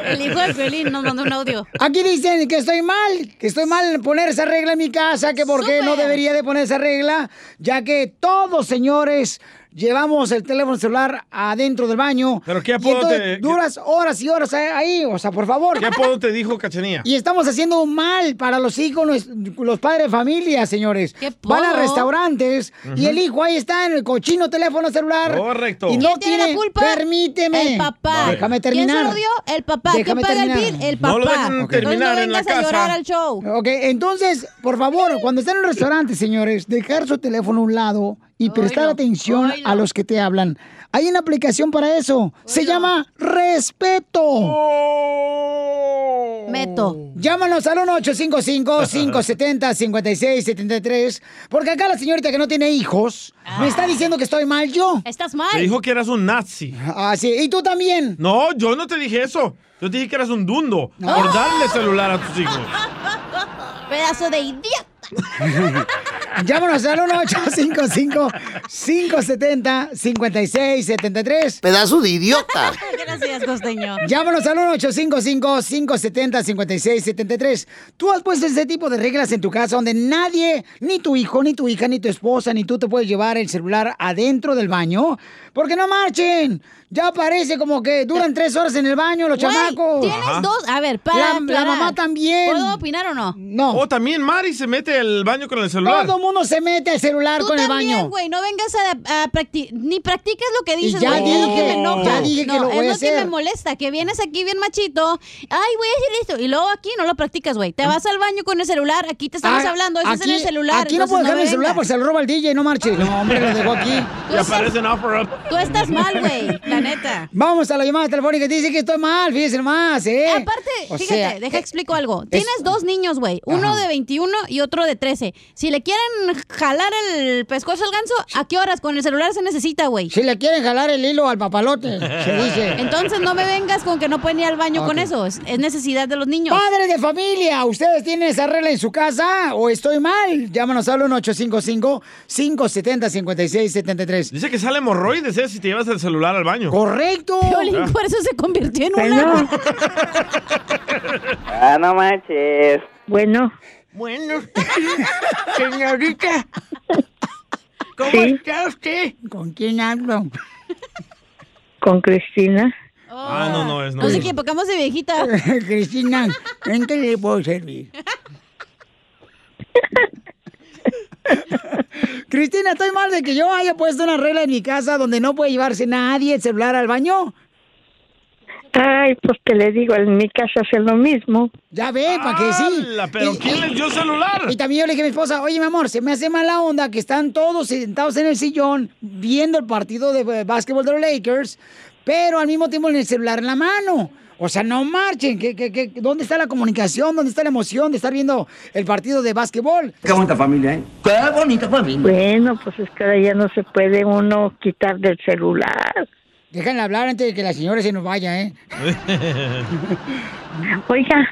El hijo de Pelín nos mandó un audio. Aquí dicen que estoy mal, que estoy mal en poner esa regla en mi casa, que por qué no debería de poner esa regla, ya que todos, señores, llevamos el teléfono celular adentro del baño. ¿Pero qué apodo te- duras horas y horas ahí, o sea, por favor. ¿Qué apodo te dijo Cachanía? Y estamos haciendo un mal para los hijos, los, los padres de familia, señores. Van a restaurantes y el hijo ahí está en el cochino teléfono celular. Correcto. Y no ¿Quién tiene tiene la culpa? Permíteme. El papá. Déjame terminar. ¿Quién se lo dio? El papá. Déjame ¿Quién paga terminar. el bill? El papá. No lo dejan Entonces terminar no en la vengas a llorar casa. al show. Ok, entonces, por favor, cuando estén en el restaurante, señores, dejar su teléfono a un lado y prestar atención a los que te hablan. Hay una aplicación para eso. Se llama Respeto. Meto. Llámanos al 1-855-570-5673. Porque acá la señorita que no tiene hijos me está diciendo que estoy mal yo. Estás Te dijo que eras un nazi. Ah, sí. ¿Y tú también? No, yo no te dije eso. Yo te dije que eras un dundo por darle celular a tus hijos. Pedazo de idiota. Llámanos al 1-855-570-5673. Pedazo de idiota. Gracias, costeño. Llámanos al 1-855-570-5673. Tú has puesto ese tipo de reglas en tu casa donde nadie, ni tu hijo, ni tu hija, ni tu esposa, ni tú te puedes llevar el celular adentro del baño. Porque no marchen. Ya parece como que duran tres horas en el baño los Güey, chamacos. Tienes dos. A ver, para. La, la aclarar. mamá también. ¿Puedo opinar o no? No. O también Mari se mete al baño con el celular. Todo mundo se mete al celular Tú con el también, baño. güey, no vengas a, practicar, ni practiques lo que dices, ya güey. Es lo que dije, me enoja. ya dije que No, lo voy es a lo que hacer. me molesta, que vienes aquí bien machito. Ay, voy a decir esto. Y luego aquí no lo practicas, güey. Te vas al baño con el celular, aquí te estamos Ah, hablando, estás en el celular. Aquí no entonces puedo dejar mi vengas. celular porque se lo roba el DJ, no marche. No, hombre, lo dejó aquí. Y aparece en Offer Up. Tú estás mal, güey, la neta. Vamos a la llamada telefónica. Dice que estoy mal, fíjese nomás, ¿eh? Aparte, O fíjate, sea, deja eh, explico algo. es- Tienes dos niños, güey. Uno Ajá. de 21 y otro de 13. Si le quieren jalar el pescozo al ganso, ¿a qué horas? Con el celular se necesita, güey. Si le quieren jalar el hilo al papalote, se dice. Entonces no me vengas con que no pueden ir al baño con eso. Es, es necesidad de los niños. Padres de familia, ¿ustedes tienen esa regla en su casa o estoy mal? Llámanos al 1-855-570-5673. Dice que sale hemorroides, ¿eh? Si te llevas el celular al baño. Correcto. Piolín, por eso se convirtió en una. Ah, no manches. Bueno. Bueno, señorita. ¿Cómo Sí. está usted? ¿Con quién hablo? Con Cristina. Ah, no, no, es no. No sé qué, pocamos de viejita. Cristina, ¿en qué le puedo servir? Cristina, estoy mal de que yo haya puesto una regla en mi casa donde no puede llevarse nadie el celular al baño. Ay, pues te le digo, en mi casa hace lo mismo. Ya ve, para que sí. ¿Pero quién les dio celular? Y también yo le dije a mi esposa, oye, mi amor, se me hace mala onda que están todos sentados en el sillón viendo el partido de eh, básquetbol de los Lakers, pero al mismo tiempo en el celular en la mano. O sea, no marchen. ¿Qué, qué, qué- dónde está la comunicación? ¿Dónde está la emoción de estar viendo el partido de básquetbol? Qué bonita familia, ¿eh? Qué bonita familia. Bueno, pues es que ahora ya no se puede uno quitar del celular. Déjenla hablar antes de que la señora se nos vaya, ¿eh? Oiga,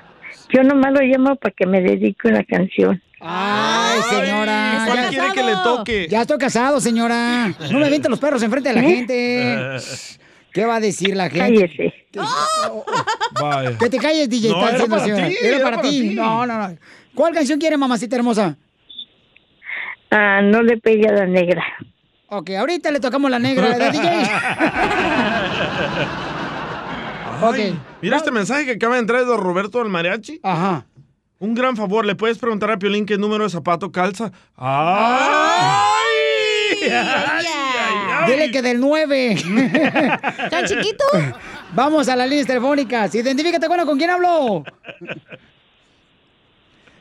yo nomás lo llamo para que me dedique una canción. Ay, señora. ¿Cuál ya- quiere que le toque? Ya estoy casado, señora. No me avienten los perros enfrente de la ¿Eh? gente. ¿Qué va a decir la gente? Cállese. Vaya. Que te calles, DJ. No, era para ti, Era era para para ti. ti. No, no, no. ¿Cuál canción quiere, mamacita hermosa? Ah, no le pegue a la negra. Ok, ahorita le tocamos la negra, ¿verdad, DJ? Ay, Ok. Mira este mensaje que acaba de entrar de don Roberto del Mariachi. Ajá. Un gran favor, ¿le puedes preguntar a Piolín qué número de zapato calza? ¡Ay! ay, ay, ay. Dile que del 9. ¿Tan chiquito? Vamos a las líneas telefónicas. Identifícate, bueno, ¿con quién hablo?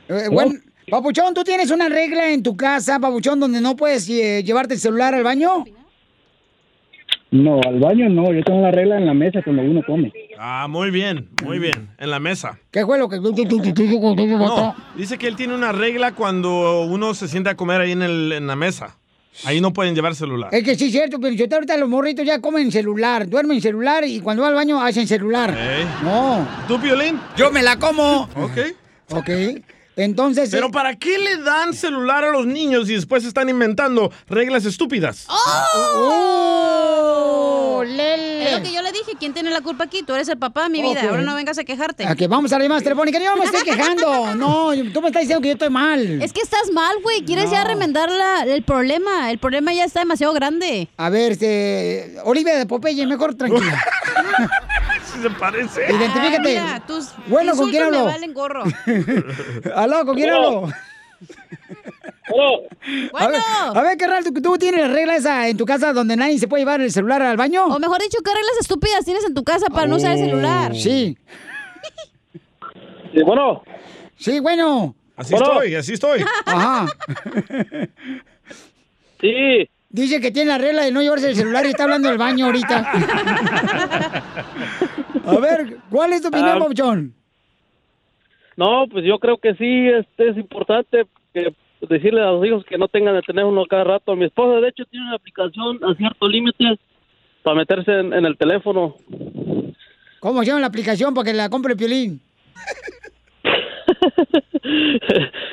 Eh, bueno, Papuchón, ¿tú tienes una regla en tu casa, Papuchón, donde no puedes eh, llevarte el celular al baño? No, al baño no, yo tengo la regla en la mesa cuando uno come. Ah, muy bien, muy bien. En la mesa. ¿Qué fue lo que No, dice que él tiene una regla cuando uno se sienta a comer ahí en, el, en la mesa. Ahí no pueden llevar celular. Es que sí es cierto, pero yo ahorita los morritos ya comen celular, duermen celular y cuando va al baño hacen celular. Ey. No. ¿Tú, Piolín? Yo me la como. Ok. Ok. Entonces. Pero ¿para qué le dan celular a los niños y después están inventando reglas estúpidas? ¡Oh! Lele. Es lo que yo le dije, ¿quién tiene la culpa aquí? Tú eres el papá de mi vida, ahora no vengas a quejarte. A que vamos a la llamada telefónica. Yo no me estoy quejando. No, tú me estás diciendo que yo estoy mal. Es que estás mal, güey. Quieres ya remendar la- el problema. El problema ya está demasiado grande. A ver, este, Olivia de Popeye, mejor tranquila. Si se parece. Identifícate. Ay, mira, tus Bueno, ¿con quién hablo? me valen gorro. Aló, ¿con quién hablo? A ver, a ver, carnal, ¿tú, tú tienes la regla esa en tu casa donde nadie se puede llevar el celular al baño? O mejor dicho, ¿qué reglas estúpidas tienes en tu casa para no usar el celular? Sí. Sí, bueno. Sí, bueno. Así estoy, así estoy. Ajá. Sí. Dice que tiene la regla de no llevarse el celular y está hablando del baño ahorita. A ver, ¿cuál es tu opinión, Ah. Papuchón? No, pues yo creo que sí este, es importante que decirle a los hijos que no tengan el teléfono cada rato. Mi esposa, de hecho, tiene una aplicación a cierto límite para meterse en, en el teléfono. ¿Cómo se llama la aplicación para que la compre el piolín?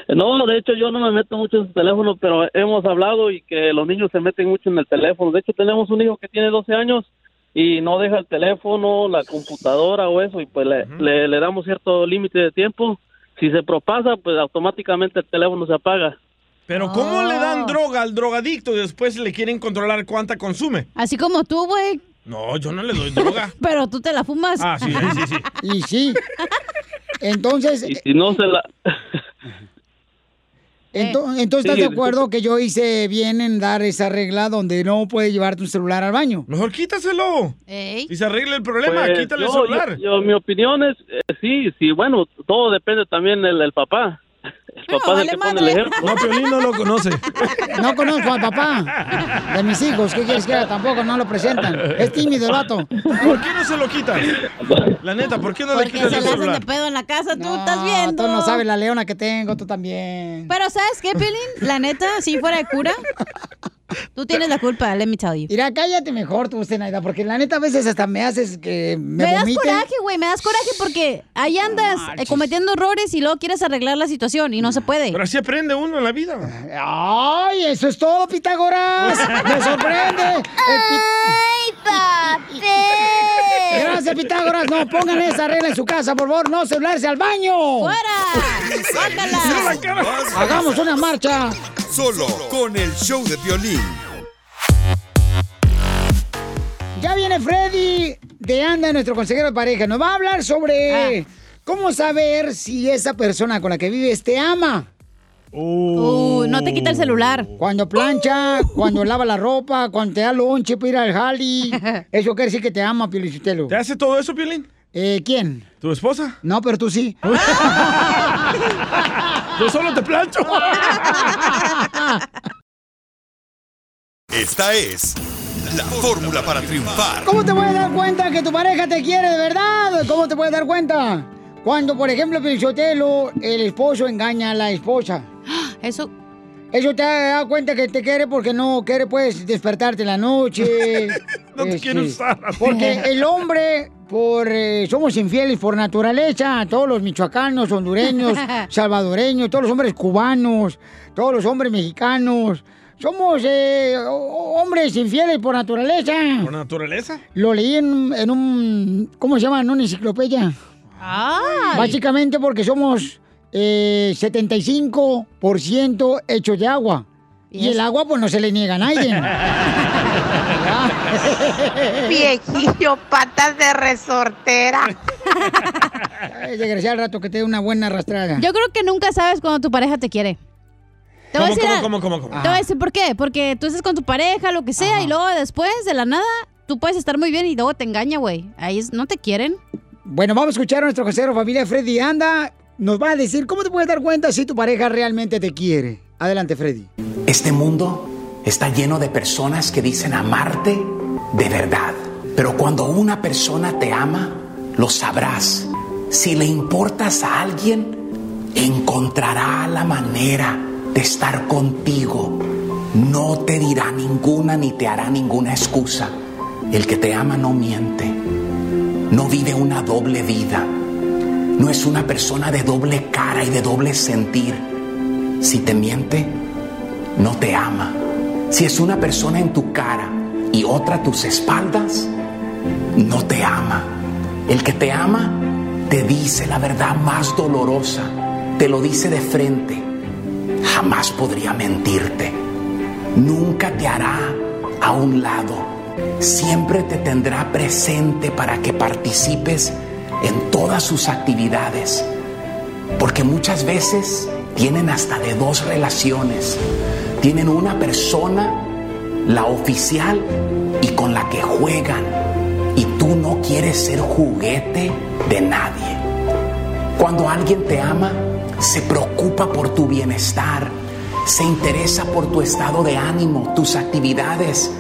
No, de hecho, yo no me meto mucho en su teléfono, pero hemos hablado y que los niños se meten mucho en el teléfono. De hecho, tenemos un hijo que tiene 12 años y no deja el teléfono, la computadora o eso, y pues le, le, le damos cierto límite de tiempo. Si se propasa, pues automáticamente el teléfono se apaga. Pero ¿cómo le Oh. dan droga al drogadicto y después le quieren controlar cuánta consume? Así como tú, güey. No, yo no le doy droga. Pero tú te la fumas. Ah, sí, sí, sí. Y sí. Entonces, Y si no se la... ento- entonces ¿estás Sí, de acuerdo que yo hice bien en dar esa regla donde no puedes llevarte un celular al baño? Mejor quítaselo. Y se arregla el problema, Pues, quítale el yo- celular. yo- yo- mi opinión es, eh, sí, sí, bueno, todo depende también del, del papá. El papá es el que pone el ejemplo. No, Piolín no lo conoce. No conozco al papá de mis hijos. ¿Qué quieres que haga? Tampoco no lo presentan. Es tímido el vato. ¿Por qué no se lo quitas? La neta, ¿por qué no le Porque quitas se el la hacen de pedo en la casa, tú No, estás viendo. Tú no sabes la leona que tengo, tú también. Pero ¿sabes qué, Piolín? La neta, si fuera de cura, tú tienes la culpa, let me tell you. Mira, cállate mejor tú, Zenaida, porque la neta a veces hasta me haces que me, Me, das vomite. coraje, güey, me das coraje porque ahí andas eh, cometiendo errores y luego quieres arreglar la situación y no se puede. Pero así aprende uno en la vida. ¡Ay, eso es todo, Pitágoras! ¡Me sorprende! ¡Ay, papi! Gracias, Pitágoras. No, pongan esa regla en su casa, por favor. No celularse al baño. ¡Fuera! Hagamos una marcha. Solo con el show de violín. Ya viene Freddy de Anda, nuestro consejero de pareja. Nos va a hablar sobre cómo saber si esa persona con la que vives te ama. Uh, no te quita el celular. Cuando plancha, cuando lava la ropa, cuando te da lonche para ir al jali. Eso quiere decir que te ama, Piolichitelo. ¿Te hace todo eso, Piolín? Eh, ¿Quién? ¿Tu esposa? No, pero tú sí. Yo solo te plancho. Esta es la fórmula para triunfar. ¿Cómo te puedes dar cuenta que tu pareja te quiere de verdad? ¿Cómo te puedes dar cuenta? Cuando, por ejemplo, Piolichotelo, el esposo engaña a la esposa. Eso. Eso te da cuenta que te quiere porque no quiere, pues, despertarte en la noche. No te quiere usar. Porque el hombre, por eh, somos infieles por naturaleza. Todos los michoacanos, hondureños, salvadoreños, todos los hombres cubanos, todos los hombres mexicanos. Somos eh, ho- hombres infieles por naturaleza. ¿Por naturaleza? Lo leí en, en un, ¿cómo se llama? En una enciclopedia. Ay. Básicamente porque somos eh, 75% hechos de agua. Y el agua, pues no se le niega a nadie. Viejillo, patas de resortera. Ay, desgraciado al rato que te dé una buena arrastrada. Yo creo que nunca sabes cuando tu pareja te quiere. Te voy a ¿Cómo, decir, cómo, cómo, cómo, cómo? Te voy a decir por qué. Porque tú estás con tu pareja, lo que sea, y luego después, de la nada, tú puedes estar muy bien y luego te engaña, güey. Ahí es- no te quieren. Bueno, vamos a escuchar a nuestro consejero familia Freddy Anda. Nos va a decir cómo te puedes dar cuenta si tu pareja realmente te quiere. Adelante, Freddy. Este mundo está lleno de personas que dicen amarte de verdad. Pero cuando una persona te ama, lo sabrás. Si le importas a alguien, encontrará la manera de estar contigo. No te dirá ninguna ni te hará ninguna excusa. El que te ama no miente. No vive una doble vida. No es una persona de doble cara y de doble sentir. Si te miente, no te ama. Si es una persona en tu cara y otra a tus espaldas, no te ama. El que te ama te dice la verdad más dolorosa, te lo dice de frente. Jamás podría mentirte. Nunca te hará a un lado. Siempre te tendrá presente para que participes en todas sus actividades. Porque muchas veces tienen hasta de dos relaciones. Tienen una persona, la oficial, y con la que juegan. Y tú no quieres ser juguete de nadie. Cuando alguien te ama, se preocupa por tu bienestar, se interesa por tu estado de ánimo, tus actividades,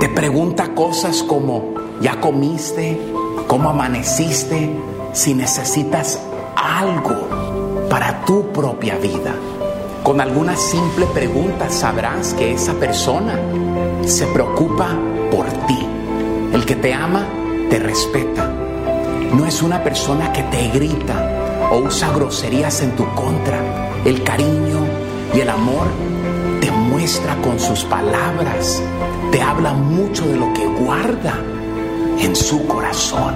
te pregunta cosas como, ¿ya comiste? ¿Cómo amaneciste? Si necesitas algo para tu propia vida. Con alguna simple pregunta sabrás que esa persona se preocupa por ti. El que te ama, te respeta. No es una persona que te grita o usa groserías en tu contra. El cariño y el amor te muestra con sus palabras. Te habla mucho de lo que guarda en su corazón.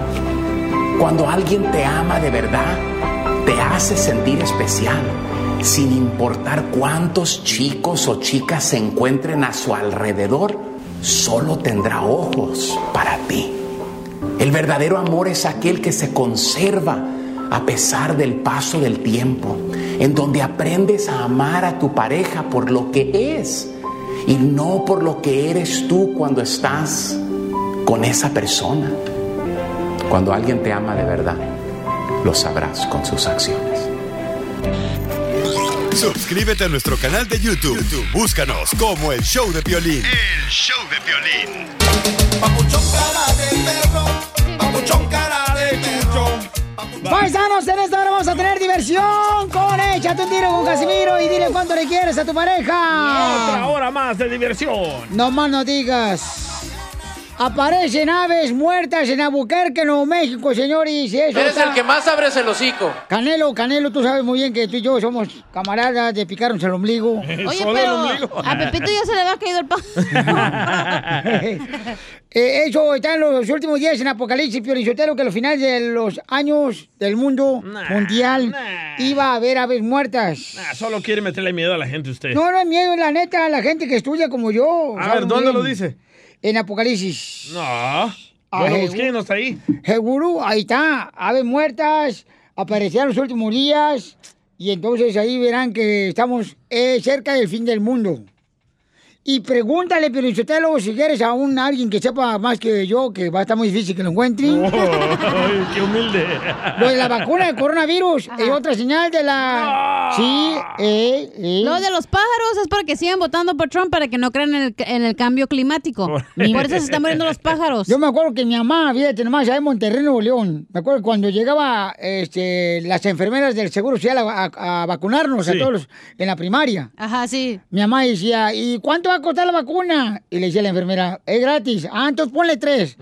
Cuando alguien te ama de verdad, te hace sentir especial, sin importar cuántos chicos o chicas se encuentren a su alrededor, solo tendrá ojos para ti. El verdadero amor es aquel que se conserva a pesar del paso del tiempo, en donde aprendes a amar a tu pareja por lo que es y no por lo que eres tú cuando estás con esa persona. Cuando alguien te ama de verdad, lo sabrás con sus acciones. Suscríbete a nuestro canal de YouTube. YouTube, Búscanos como el show de violín. El show de violín. Papuchón cara de perro, papuchón cara de perro. Paisanos, en esta hora vamos a tener diversión con Échate un tiro con Casimiro y dile cuánto le quieres a tu pareja. Otra hora más de diversión. No más no digas. Aparecen aves muertas en Albuquerque, Nuevo México, señores. y Eso Eres está- el que más abres el hocico. Canelo, Canelo, tú sabes muy bien que tú y yo somos camaradas de picarnos el ombligo. Oye, pero a Pepito ya se le había caído el pan. Eh, eso está en los últimos días en Apocalipsis, Piorizotero, que a los finales de los años del mundo mundial iba a haber aves muertas. Solo quiere meterle miedo a la gente usted. No, no es miedo, la neta, la gente que estudia como yo. A ver, ¿dónde bien. lo dice? En Apocalipsis. No. Busqué, no está ahí. Seguro, ahí está, aves muertas, aparecían los últimos días, y entonces ahí verán que estamos eh, cerca del fin del mundo. Y pregúntale, Piorizotelo, si quieres a un alguien que sepa más que yo, que va a estar muy difícil que lo encuentren. Ay, qué humilde. Lo de la vacuna del coronavirus es otra señal de la... Sí, eh, eh. Lo de los pájaros es para que sigan votando por Trump para que no crean en el, en el cambio climático. Por eso se están muriendo los pájaros. Yo me acuerdo que mi mamá, fíjate nomás, allá en Monterrey, Nuevo León, me acuerdo cuando llegaba este, las enfermeras del Seguro Social a, a- a vacunarnos a todos los- en la primaria. Ajá, sí. Mi mamá decía, ¿y cuánto va a costar la vacuna? Y le decía a la enfermera, es gratis. Ah, entonces ponle tres.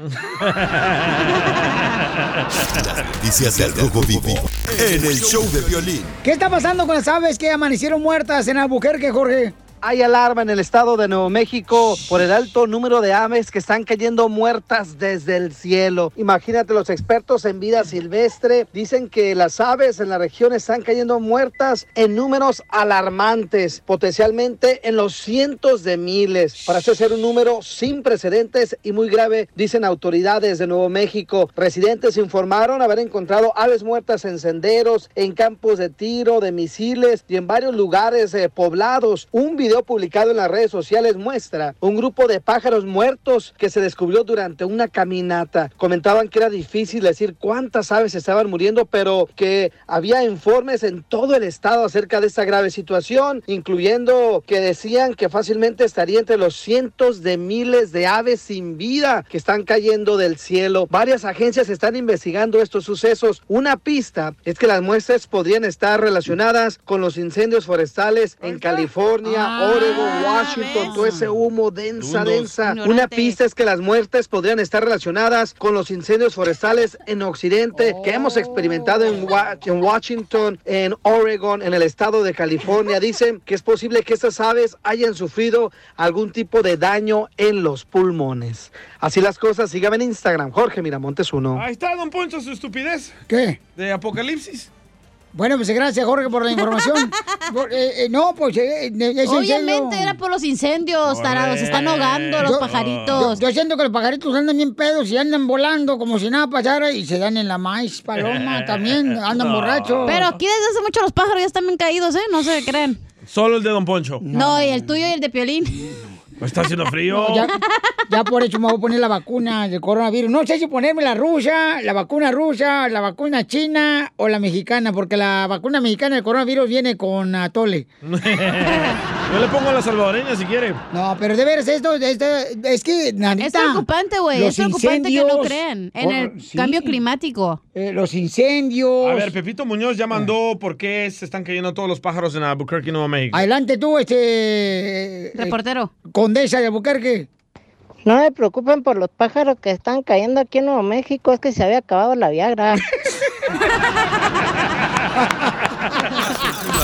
Las noticias del Rojo Vivo en el show de violín. ¿Qué está pasando con las aves que amanecieron muertas en Albuquerque, Jorge? Hay alarma en el estado de Nuevo México por el alto número de aves que están cayendo muertas desde el cielo. Imagínate, los expertos en vida silvestre dicen que las aves en la región están cayendo muertas en números alarmantes, potencialmente en los cientos de miles. Para eso un número sin precedentes y muy grave, dicen autoridades de Nuevo México. Residentes informaron haber encontrado aves muertas en senderos, en campos de tiro, de misiles y en varios lugares eh, poblados. Un video publicado en las redes sociales muestra un grupo de pájaros muertos que se descubrió durante una caminata. Comentaban que era difícil decir cuántas aves estaban muriendo, pero que había informes en todo el estado acerca de esta grave situación, incluyendo que decían que fácilmente estaría entre los cientos de miles de aves sin vida que están cayendo del cielo. Varias agencias están investigando estos sucesos. Una pista es que las muestras podrían estar relacionadas con los incendios forestales en California, Oregon, Washington, todo ese humo densa, Dundos. densa. Una pista es que las muertes podrían estar relacionadas con los incendios forestales en Occidente que hemos experimentado en, Wa- en Washington, en Oregon, en el estado de California. Dicen que es posible que estas aves hayan sufrido algún tipo de daño en los pulmones. Así las cosas, sígame en Instagram, Jorge Miramontes uno. Ahí está, don Poncho, su estupidez. ¿Qué? De Apocalipsis. Bueno, pues gracias, Jorge, por la información. Por- eh, eh, no, pues eh, eh, es Obviamente era por los incendios, tarados. Se están ahogando los Yo- pajaritos. Yo, yo siento que los pajaritos andan bien pedos y andan volando como si nada pasara y se dan en la maíz, paloma, también andan borrachos. Pero aquí desde hace mucho los pájaros ya están bien caídos, ¿eh? No se creen. Solo el de don Poncho. No, y el tuyo y el de Piolín. Está haciendo frío. No, ya, ya por eso me voy a poner la vacuna del coronavirus. No sé si ponerme la rusa, la vacuna rusa, la vacuna china o la mexicana, porque la vacuna mexicana del coronavirus viene con atole. Yo le pongo la salvadoreña si quiere. No, pero de veras, esto, esto es que, Nanita, Es preocupante, güey. Es preocupante que no creen en por- el sí. cambio climático. eh, los incendios. A ver, Pepito Muñoz ya mandó por qué se están cayendo todos los pájaros en Albuquerque, Nuevo México. Adelante tú, este... Reportero. condesa de Albuquerque. No me preocupen por los pájaros que están cayendo aquí en Nuevo México, es que se había acabado la Viagra.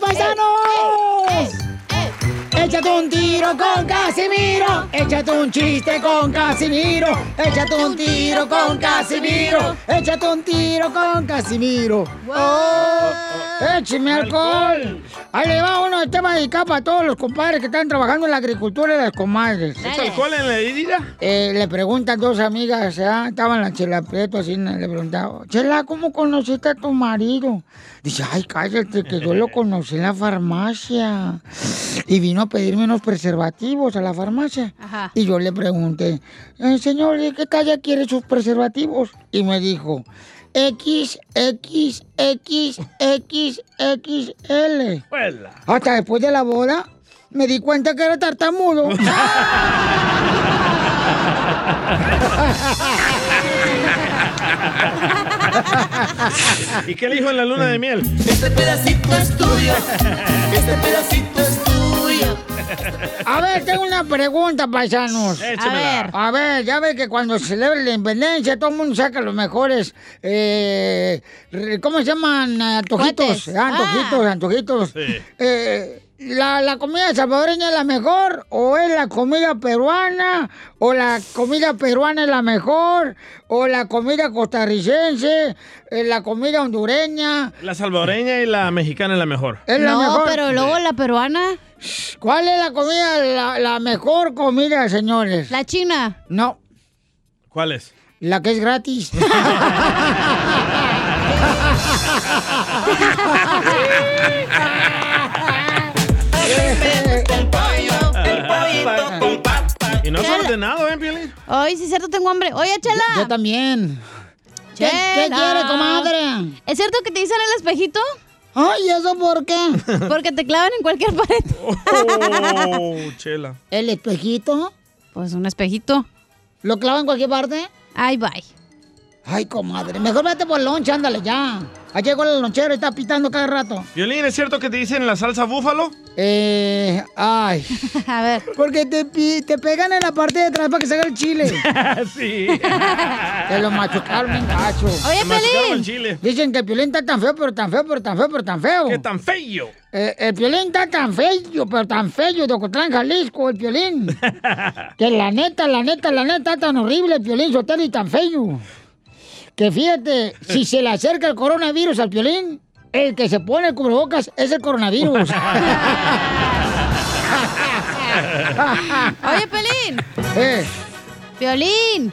los chistes, paisanos! Échate un tiro con Casimiro. Échate un chiste con Casimiro. Échate un tiro con Casimiro. Échate un tiro con Casimiro. ¡Oh! ¡Échame alcohol! Ahí le va uno de tema dedicado para todos los compadres que están trabajando en la agricultura y las comadres. ¿Es alcohol en la herida? Eh, le preguntan dos amigas, ¿ya? estaban la Chela Prieto así, le preguntaba, Chela, ¿cómo conociste a tu marido? Dice, ay, cállate, que yo lo conocí en la farmacia. Y vino a pedirme unos preservativos a la farmacia. Ajá. Y yo le pregunté, "Eh, señor, ¿de qué talla quiere sus preservativos? Y me dijo, X, X, X, X, XL. Hasta después de la boda me di cuenta que era tartamudo. ¿Y qué le dijo en la luna de miel? Este pedacito es tuyo. Este pedacito es tuyo. A ver, tengo una pregunta, paisanos. A ver, a ver, ya ve que cuando se celebra la independencia, todo el mundo saca los mejores, eh, ¿cómo se llaman? Antojitos. Cohetes. Ah, Antojitos, antojitos. Eh, ¿la, ¿La comida salvadoreña es la mejor? ¿O es la comida peruana? ¿O la comida peruana es la mejor? ¿O la comida costarricense? ¿La comida hondureña? La salvadoreña y la mexicana es la mejor. Es la no, mejor. pero luego la peruana. ¿Cuál es la comida, la, la mejor comida, señores? La china. No, ¿Cuál es? la que es gratis. Y no has ordenado, ¿eh, Piolín? Ay, sí es cierto, tengo hambre. Oye, Chela. Yo también. ¿Qué- Chela. qué quiere, comadre? ¿Es cierto que te dicen el espejito? Ay, ¿eso por qué? Porque te clavan en cualquier pared. Oh, chela. ¿El espejito? Pues un espejito. ¿Lo clavan en cualquier parte? Ay, bye. Ay, comadre. Mejor vete por el lonche, ándale ya. Ahí llegó el lonchero y está pitando cada rato. Violín, ¿es cierto que te dicen la salsa búfalo? Eh, ay. A ver. Porque te, te pegan en la parte de atrás para que se haga el chile. sí. Te lo machucaron bien gacho. Oye, chile. Dicen que el Piolín está tan feo, pero tan feo, pero tan feo, pero tan feo. ¿Qué tan feo? Eh, el Piolín está tan feo, pero tan feo, de Ocotlán, Jalisco, el Piolín. que la neta, la neta, la neta, está tan horrible el Piolín Sotelo y tan feo. Que fíjate, si se le acerca el coronavirus al Piolín, el que se pone el cubrebocas es el coronavirus. Oye, Pelín. eh, Violín.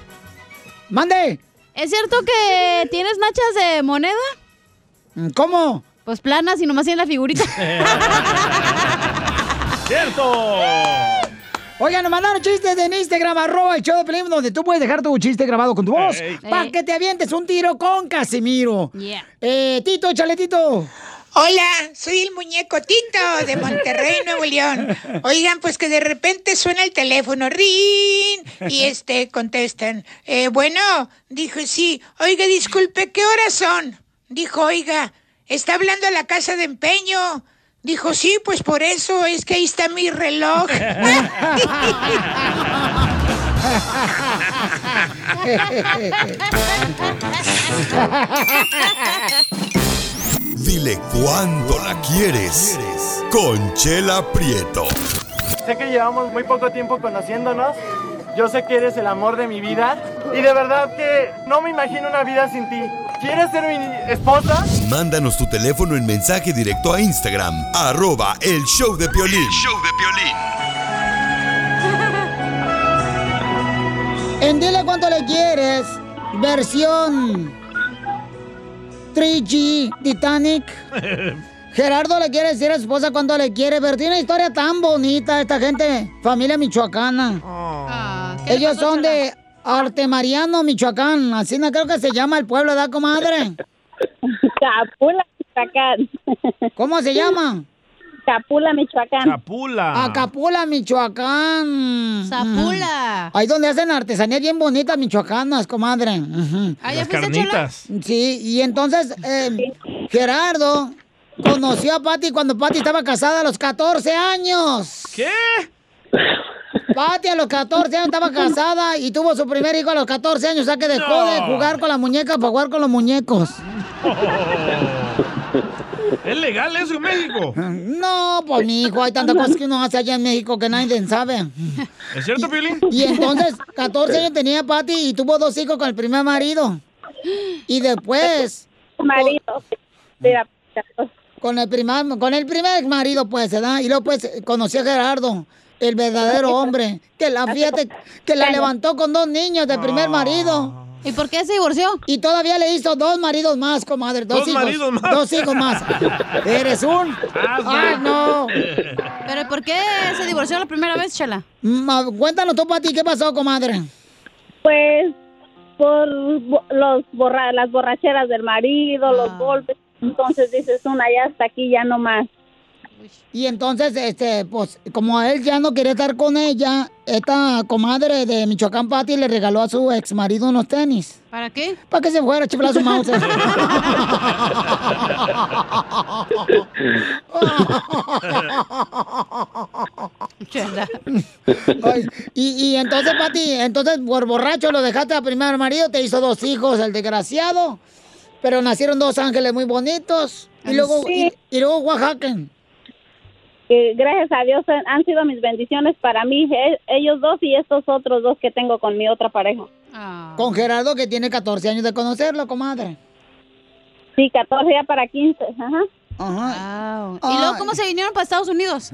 mande. ¿Es cierto que tienes nachas de moneda? ¿Cómo? Pues planas y nomás tienes la figurita. cierto! Oigan, nos mandaron chistes en Instagram, arroba el show de Pelín, donde tú puedes dejar tu chiste grabado con tu voz Ey. para que te avientes un tiro con Casimiro. Eh, Tito, échale, Tito. Hola, soy el muñeco Tito de Monterrey, Nuevo León. Oigan, pues que de repente suena el teléfono, rin, y este contestan, eh, bueno, dijo sí, oiga, disculpe, ¿qué horas son? Dijo, oiga, ¿está hablando a la casa de empeño? Dijo, sí, pues por eso es que ahí está mi reloj. Dile cuándo la quieres. Conchela Prieto. Sé que llevamos muy poco tiempo conociéndonos. Yo sé que eres el amor de mi vida. Y de verdad que no me imagino una vida sin ti. ¿Quieres ser mi esposa? Mándanos tu teléfono en mensaje directo a Instagram, arroba el show de Piolín. En Dile Cuánto Le Quieres, versión 3G Titanic. Gerardo le quiere decir a su esposa cuánto le quiere, pero tiene una historia tan bonita esta gente, familia michoacana. Ellos son de Artemariano, Michoacán, así no creo que se llama el pueblo, ¿verdad, comadre? Capula, Michoacán. ¿Cómo se llama? Capula, Michoacán. Capula. Acapula, Michoacán. Zapula. Ahí donde hacen artesanías bien bonitas michoacanas, comadre. Ujú. Ah, Las carnitas. Sí, y entonces eh, Gerardo conoció a Patti cuando Patti estaba casada a los 14 años. ¿Qué? Patti a los 14 años estaba casada y tuvo su primer hijo a los 14 años, o sea que dejó No. de jugar con la muñeca para jugar con los muñecos. ¿Es legal eso en México? No, pues mi hijo, hay tantas cosas que uno hace allá en México que nadie sabe. ¿Es cierto, Piolín? Y entonces, 14 años tenía Patti y tuvo dos hijos con el primer marido. Y después. Marido. Mira, Con el primer, con el primer marido, pues, ¿verdad? Y luego, pues, conocí a Gerardo, el verdadero hombre, que la, fíjate, que la levantó con dos niños del primer marido. ¿Y por qué se divorció? Y todavía le hizo dos maridos más, comadre. Dos, ¿Dos hijos. maridos más? Dos hijos más. Eres un. ¡Ay, no! ¿Pero por qué se divorció la primera vez, Chala? Ma- Cuéntanos tú, Pati, ¿qué pasó, comadre? Pues por los borra las borracheras del marido, los golpes. Entonces dices una, ya hasta aquí, ya no más. Y entonces, este, pues, como él ya no quería estar con ella, esta comadre de Michoacán, Pati, le regaló a su ex marido unos tenis. ¿Para qué? Para que se fuera a chiflar su mouse. Ay, y, y entonces, Pati, entonces por borracho lo dejaste al primer marido, te hizo dos hijos, el desgraciado. Pero nacieron dos ángeles muy bonitos. Y luego, Sí. y, y luego Oaxaca. Que gracias a Dios han- sido mis bendiciones para mí, e- ellos dos y estos otros dos que tengo con mi otra pareja. Con Gerardo, que tiene 14 años de conocerlo, comadre. Sí, 14 ya para 15. Ajá. Ajá. ¿Y luego cómo se vinieron para Estados Unidos?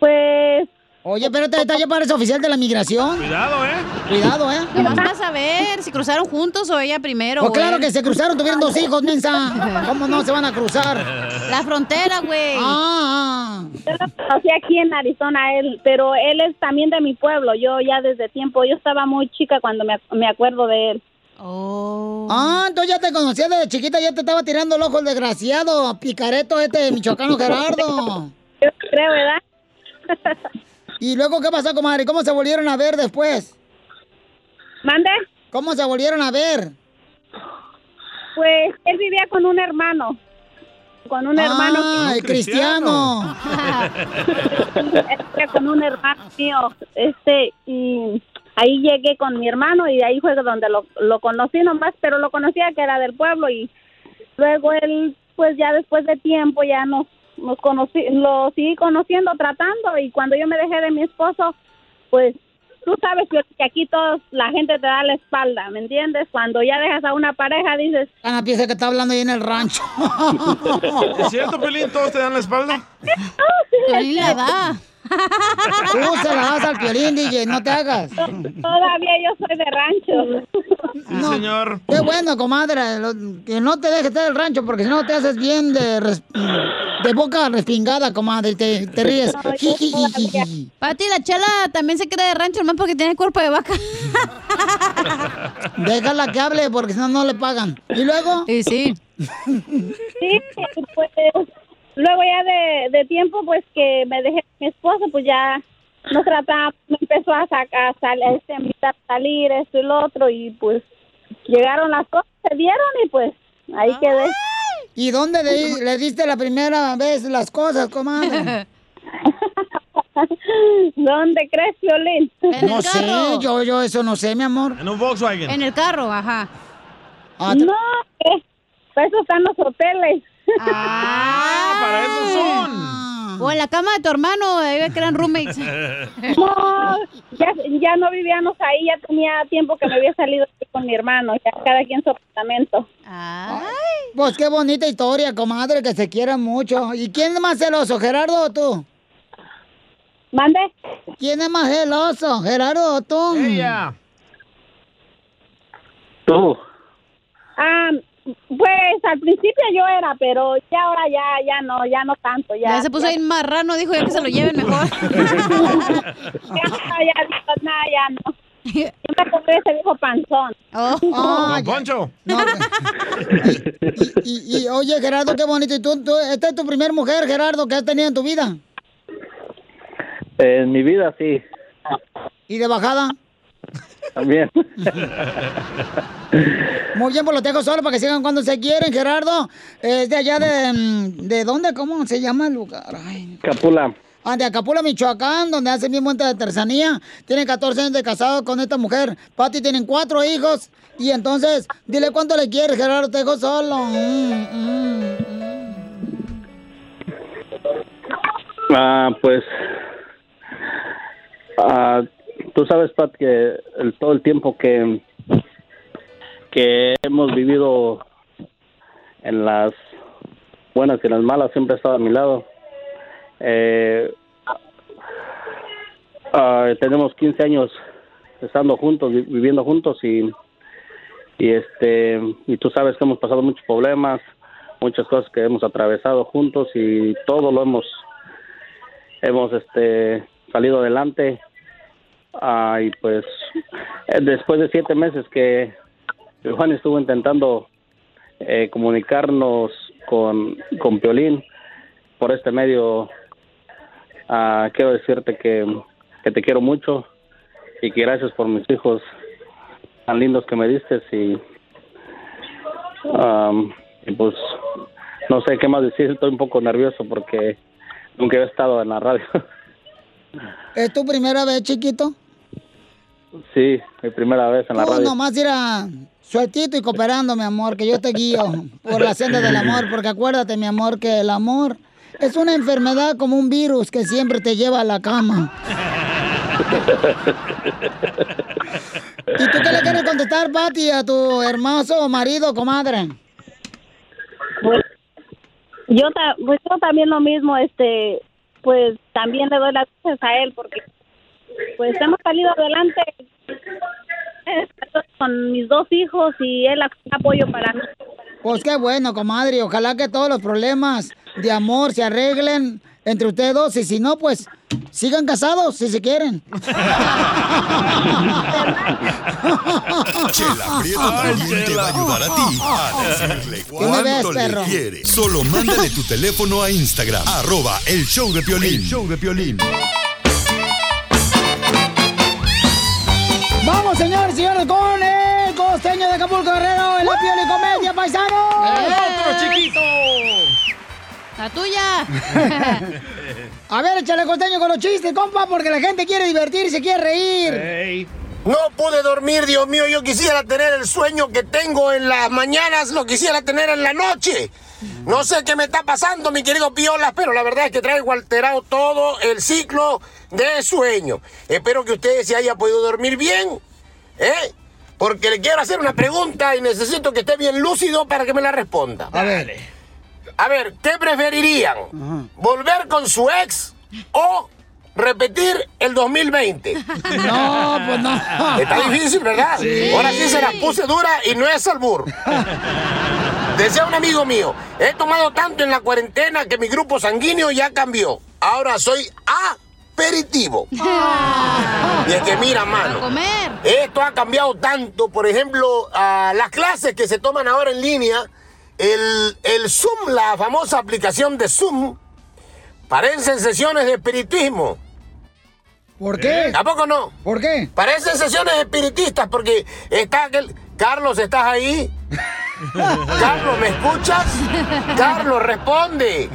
Pues... Oye, espérate, ¿esta ya parece oficial de la migración? Cuidado, ¿eh? Cuidado, ¿eh? Nomás para saber si cruzaron juntos o ella primero. Pues claro que se cruzaron, tuvieron dos hijos, mensa. ¿Cómo no se van a cruzar? La frontera, güey. Ah, Yo lo conocí aquí en Arizona, él, pero él es también de mi pueblo. Yo ya desde tiempo, yo estaba muy chica cuando me, me acuerdo de él. Ah, entonces ya te conocía desde chiquita, ya te estaba tirando el ojo el desgraciado, picareto este michoacano Gerardo. Yo creo, ¿verdad? ¿Y luego qué pasó, comadre? ¿Cómo se volvieron a ver después? ¿Mande? ¿Cómo se volvieron a ver? Pues él vivía con un hermano. Con un hermano. Ah, el cristiano. Vivía con un hermano mío. Este, y ahí llegué con mi hermano y ahí fue donde lo, lo conocí nomás, pero lo conocía que era del pueblo y luego él, pues ya después de tiempo ya nos, nos conocí, lo seguí conociendo, tratando y cuando yo me dejé de mi esposo, pues tú sabes que aquí todos, la gente te da la espalda, ¿me entiendes? Cuando ya dejas a una pareja dices, Ana piensa que está hablando ahí en el rancho. ¿Es cierto, Pelín? ¿Todos te dan la espalda? Pelín le da. Se la das al piolín, DJ, no te hagas. Todavía yo soy de rancho. No. señor. Qué bueno, comadre, lo- que no te dejes estar el rancho, porque si no te haces bien de, res- de boca respingada, comadre, y te, te ríes. Pati, la chela también se cree de rancho, nomás porque tiene cuerpo de vaca. Déjala que hable, porque si no, no le pagan. ¿Y luego? Sí, sí. Sí, pues luego ya de, de tiempo pues que me dejé con mi esposo, pues ya nos trataba, me empezó a sacar, a, sal- a este, a invitar a salir, esto y lo otro, y pues llegaron las cosas, se dieron y pues ahí quedé. ¿Y dónde le, le diste la primera vez las cosas, comadre? ¿Dónde crees, Violín? No sé, yo, yo eso no sé, mi amor. En un Volkswagen. En el carro, ajá. Ah, no, eh, para eso están los hoteles. Ah, para eso son. O en la cama de tu hermano, ahí que eran roommates. No, ya, ya no vivíamos ahí, ya tenía tiempo que me había salido con mi hermano, ya cada quien su apartamento. Pues qué bonita historia, comadre, que se quieran mucho. ¿Y quién es más celoso, Gerardo o tú? ¿Mande? ¿Quién es más celoso, Gerardo o tú? Ella. Tú. Ah, pues al principio yo era, pero ya ahora ya, ya no, ya no tanto, ya. Ya se puso ahí marrano, dijo ya que se lo lleven mejor. Ya, ya, no, ya no. Yo me compré ese viejo panzón. Ah, Don ya. Poncho. Y, y, oye, Gerardo, qué bonito. ¿Y tú, tú, esta es tu primer mujer, Gerardo, que has tenido en tu vida? En mi vida sí, ¿Y de bajada? También. Muy bien, pues lo dejo solo para que sigan cuando se quieren, Gerardo. Es de allá de... mm, ¿De dónde? ¿Cómo se llama el lugar? Ay, Capula. Ah, de Acapula, Michoacán, donde hacen bien monte de artesanía. Tiene 14 años de casado con esta mujer. Pati tienen cuatro hijos. Y entonces, dile cuánto le quieres, Gerardo, te dejo solo. Mm, mm. Ah, pues, ah, tú sabes, Pat, que el, todo el tiempo que, que hemos vivido en las buenas y en las malas, siempre ha estado a mi lado. Eh, ah, tenemos 15 años estando juntos, vi- viviendo juntos y, y este y tú sabes que hemos pasado muchos problemas, muchas cosas que hemos atravesado juntos y todo lo hemos hemos este salido adelante Ah, y pues eh, después de siete meses que Juan estuvo intentando eh, comunicarnos con con Piolín por este medio ah, quiero decirte que, que te quiero mucho y que gracias por mis hijos tan lindos que me diste y, am, y pues no sé qué más decir estoy un poco nervioso porque nunca he estado en la radio ¿Es tu primera vez, chiquito? sí mi primera vez en la Tú radio nomás ir a sueltito y cooperando, mi amor, que yo te guío por la senda del amor, porque acuérdate, mi amor, que el amor es una enfermedad como un virus que siempre te lleva a la cama. ¿Y tú qué le quieres contestar, Pati, a tu hermoso marido, comadre? Pues, yo, ta- pues yo también lo mismo, este, pues también le doy las gracias a él porque pues hemos salido adelante eh, con mis dos hijos y él apoyo para mí. Pues qué bueno, comadre. Ojalá que todos los problemas de amor se arreglen entre ustedes dos. Y si no, pues sigan casados si se quieren. Chela Prieto también te va a ayudar a ti a decirle ¿Qué me ves, cuánto le perro? quiere. Solo mándale tu teléfono a Instagram, arroba el show de Piolín. El show de Piolín. Vamos, señores, señores, con el costeño de Acapulco Guerrero, el la y comedia, paisano. ¡Otro chiquito! La tuya. A ver, échale costeño con los chistes, compa, porque la gente quiere divertirse, quiere reír. No pude dormir, Dios mío. Yo quisiera tener el sueño que tengo en las mañanas, lo quisiera tener en la noche. No sé qué me está pasando, mi querido Piolas, pero la verdad es que traigo alterado todo el ciclo de sueño. Espero que ustedes se haya podido dormir bien, ¿eh? Porque le quiero hacer una pregunta y necesito que esté bien lúcido para que me la responda. A ver. A ver, ¿qué preferirían? ¿Volver con su ex o repetir el 2020. No, pues no. Está difícil, ¿verdad? Sí. Ahora sí se la puse dura y no es albur. Decía un amigo mío, he tomado tanto en la cuarentena que mi grupo sanguíneo ya cambió. Ahora soy aperitivo. Y es que mira, mano, esto ha cambiado tanto. Por ejemplo, las clases que se toman ahora en línea, el, el Zoom, la famosa aplicación de Zoom, parecen sesiones de espiritismo. ¿Por qué? ¿A poco no? ¿Por qué? Parecen sesiones espiritistas porque está aquel... Carlos, ¿estás ahí? Carlos, ¿me escuchas? Carlos, responde.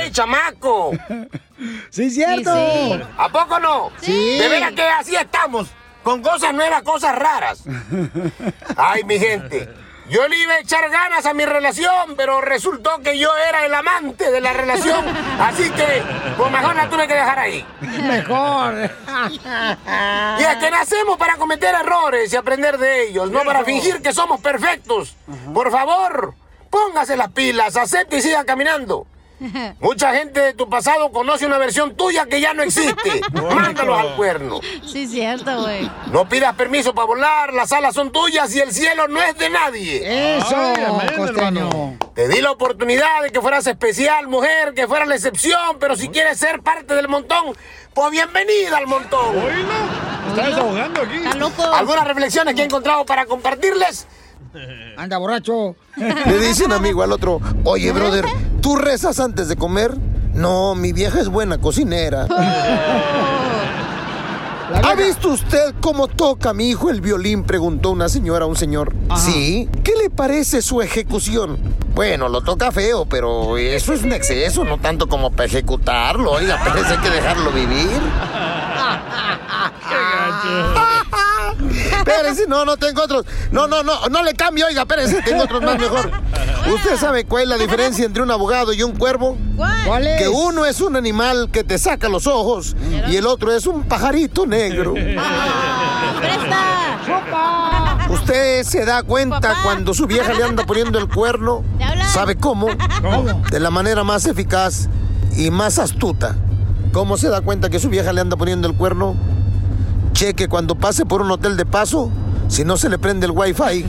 ¡Ey, chamaco! Sí, cierto. ¿A poco no? Sí. De veras que así estamos, con cosas nuevas, cosas raras. Ay, mi gente. Yo le iba a echar ganas a mi relación, pero resultó que yo era el amante de la relación. Así que, pues mejor la tuve que dejar ahí. Mejor. Y es que nacemos para cometer errores y aprender de ellos, no para fingir que somos perfectos. Por favor, póngase las pilas, acepte y siga caminando. Mucha gente de tu pasado conoce una versión tuya que ya no existe. Mándalos al cuerno. Sí, cierto, güey. No pidas permiso para volar, las alas son tuyas y el cielo no es de nadie. Eso, costeño. Te di la oportunidad de que fueras especial, mujer, que fueras la excepción, pero si quieres ser parte del montón, pues bienvenida al montón. Está desahogando aquí. Está loco. ¿Algunas reflexiones que he encontrado para compartirles? Anda borracho. Le dice un amigo al otro, oye, brother, ¿tú rezas antes de comer? No, mi vieja es buena cocinera. ¿Ha visto usted cómo toca mi hijo el violín? Preguntó una señora a un señor. Sí. ¿Qué le parece su ejecución? Bueno, lo toca feo, pero eso es un exceso, no tanto como para ejecutarlo. Oiga, eso hay que dejarlo vivir. Espérese, no, no tengo otros. No, no, no, no le cambio, oiga, espérese, tengo otros más mejor. ¿Usted sabe cuál es la diferencia entre un abogado y un cuervo? ¿Cuál es? Que uno es un animal que te saca los ojos y el otro es un pajarito negro. ¿Usted se da cuenta cuando su vieja le anda poniendo el cuerno? ¿Sabe cómo? De la manera más eficaz y más astuta. ¿Cómo se da cuenta que su vieja le anda poniendo el cuerno? Cheque cuando pase por un hotel de paso, si no se le prende el wifi. Qué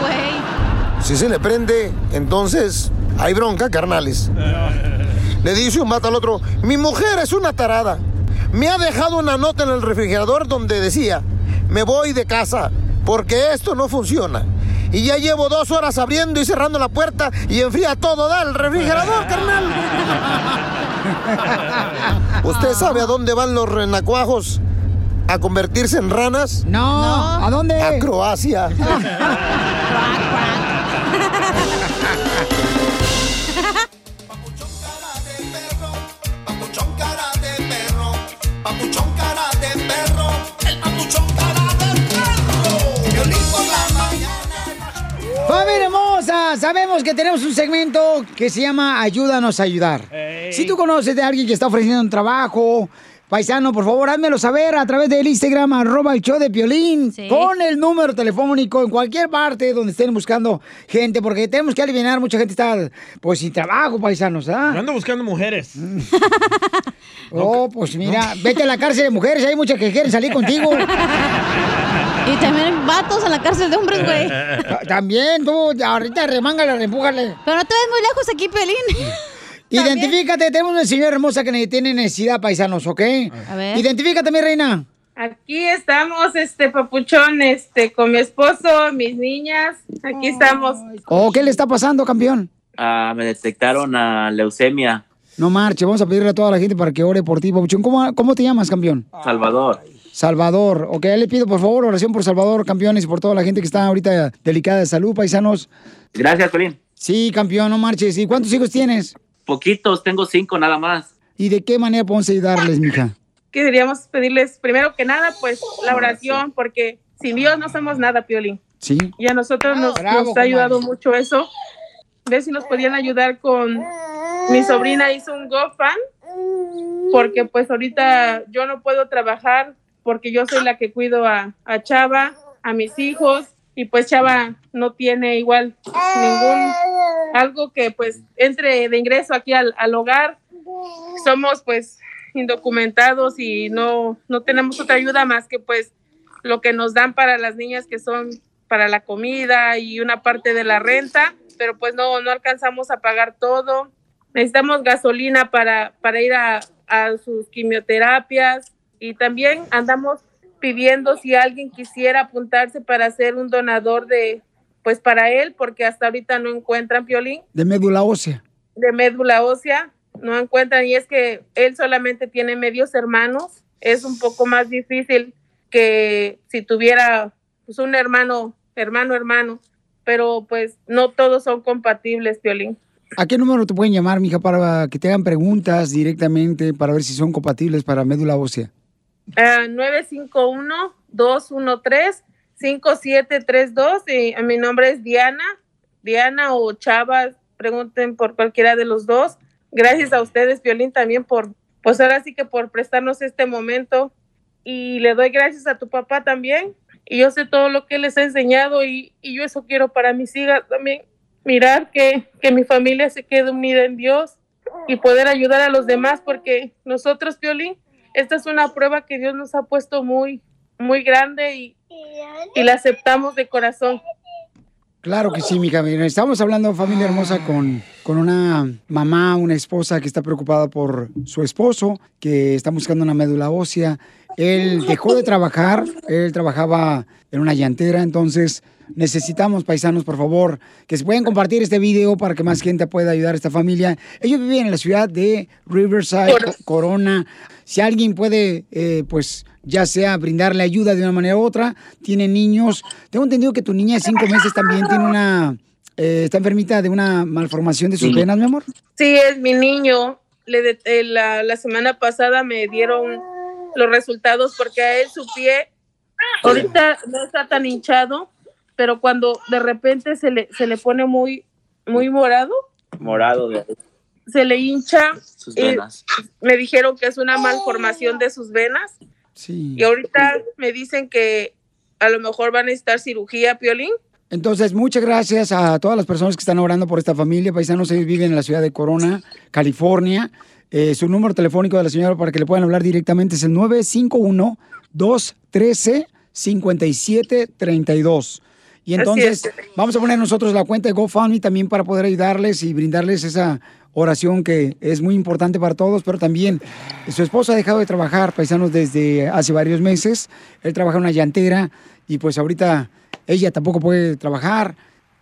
güey. Si se le prende, entonces hay bronca, carnales. Le dice un vato al otro, mi mujer es una tarada. Me ha dejado una nota en el refrigerador donde decía, me voy de casa porque esto no funciona. Y ya llevo dos horas abriendo y cerrando la puerta y enfría todo, da el refrigerador, carnal. ¿Usted sabe a dónde van los renacuajos? ¿A convertirse en ranas? No. ¿A dónde? A Croacia. Familia hermosa, sabemos que tenemos un segmento que se llama Ayúdanos a ayudar. Si tú conoces de alguien que está ofreciendo un trabajo, paisano, por favor, házmelo saber a través del Instagram, arroba el show de Piolín, con el número telefónico en cualquier parte donde estén buscando gente, porque tenemos que eliminar, mucha gente está, pues, sin trabajo, paisanos, ¿ah? Yo ando buscando mujeres. Oh, pues mira, vete a la cárcel de mujeres, hay muchas que quieren salir contigo. Y también vatos en la cárcel de hombres, güey. También, tú, ahorita remángale, empújale. Pero no te ves muy lejos aquí, Pelín. Identifícate, tenemos una señora hermosa que tiene necesidad, paisanos, ¿ok? A ver. Identifícate, mi reina. Aquí estamos, este papuchón, este, con mi esposo, mis niñas. Aquí estamos. ¿O qué le está pasando, campeón? Ah, me detectaron a leucemia, No marche, vamos a pedirle a toda la gente para que ore por ti, papuchón. ¿Cómo, cómo te llamas, campeón? Salvador. Salvador. Ok, le pido, por favor, oración por Salvador, campeones, y por toda la gente que está ahorita delicada de salud, paisanos. Gracias, Pelín. Sí, campeón, no marches. ¿Y cuántos hijos tienes? Poquitos, tengo cinco nada más. ¿Y de qué manera podemos ayudarles, mija? Queríamos pedirles, primero que nada, pues la oración, porque sin Dios no somos nada, Piolín. Sí. Y a nosotros nos, Bravo, nos ha ayudado comadre. mucho eso. Ver si nos podían ayudar con... Mi sobrina hizo un GoFund, porque pues ahorita yo no puedo trabajar, porque yo soy la que cuido a, a Chava, a mis hijos, y pues Chava no tiene igual ningún... algo que pues entre de ingreso aquí al, al hogar. Somos pues indocumentados y no, no tenemos otra ayuda más que pues lo que nos dan para las niñas que son para la comida y una parte de la renta, pero pues no, no alcanzamos a pagar todo. Necesitamos gasolina para, para ir a, a sus quimioterapias y también andamos pidiendo si alguien quisiera apuntarse para ser un donador de, pues para él, porque hasta ahorita no encuentran piolín De médula ósea. de médula ósea, no encuentran y es que él solamente tiene medios hermanos, es un poco más difícil que si tuviera pues, un hermano, hermano, hermano, pero pues no todos son compatibles, Piolín. ¿A qué número te pueden llamar, mija, para que te hagan preguntas directamente para ver si son compatibles para médula ósea? Ah, 951-213-5732 y eh, mi nombre es Diana, Diana o Chava, pregunten por cualquiera de los dos. Gracias a ustedes, Violín, también por, pues ahora sí que por prestarnos este momento. Y le doy gracias a tu papá también. Y yo sé todo lo que les ha enseñado y, y yo eso quiero para mis hijas también, mirar que, que mi familia se quede unida en Dios y poder ayudar a los demás porque nosotros, Violín, esta es una prueba que Dios nos ha puesto muy, muy grande y, la aceptamos de corazón. Claro que sí, mija. Estamos hablando, familia hermosa, con, con una mamá, una esposa que está preocupada por su esposo, que está buscando una médula ósea. Él dejó de trabajar, él trabajaba en una llantera, entonces necesitamos, paisanos, por favor, que se puedan compartir este video para que más gente pueda ayudar a esta familia. Ellos viven en la ciudad de Riverside, Co- Corona. Si alguien puede, eh, pues, ya sea brindarle ayuda de una manera u otra, tiene niños. Tengo entendido que tu niña de cinco meses también tiene una, eh, está enfermita de una malformación de sus Sí. venas, mi amor. Sí, es mi niño. Le de- eh, la, la semana pasada me dieron los resultados porque a él su pie ahorita no está tan hinchado, pero cuando de repente se le, se le pone muy, muy morado, Morado de se le hincha. sus venas. me dijeron que es una malformación de sus venas Sí. y ahorita me dicen que a lo mejor van a necesitar cirugía, Piolín. Entonces, muchas gracias a todas las personas que están orando por esta familia. Paisanos, ellos viven en la ciudad de Corona, California. Eh, su número telefónico de la señora para que le puedan hablar directamente es el 951-213-5732. Y entonces es. vamos a poner nosotros la cuenta de GoFundMe también para poder ayudarles y brindarles esa oración que es muy importante para todos, pero también su esposo ha dejado de trabajar, paisanos, desde hace varios meses. Él trabaja en una llantera y pues ahorita ella tampoco puede trabajar.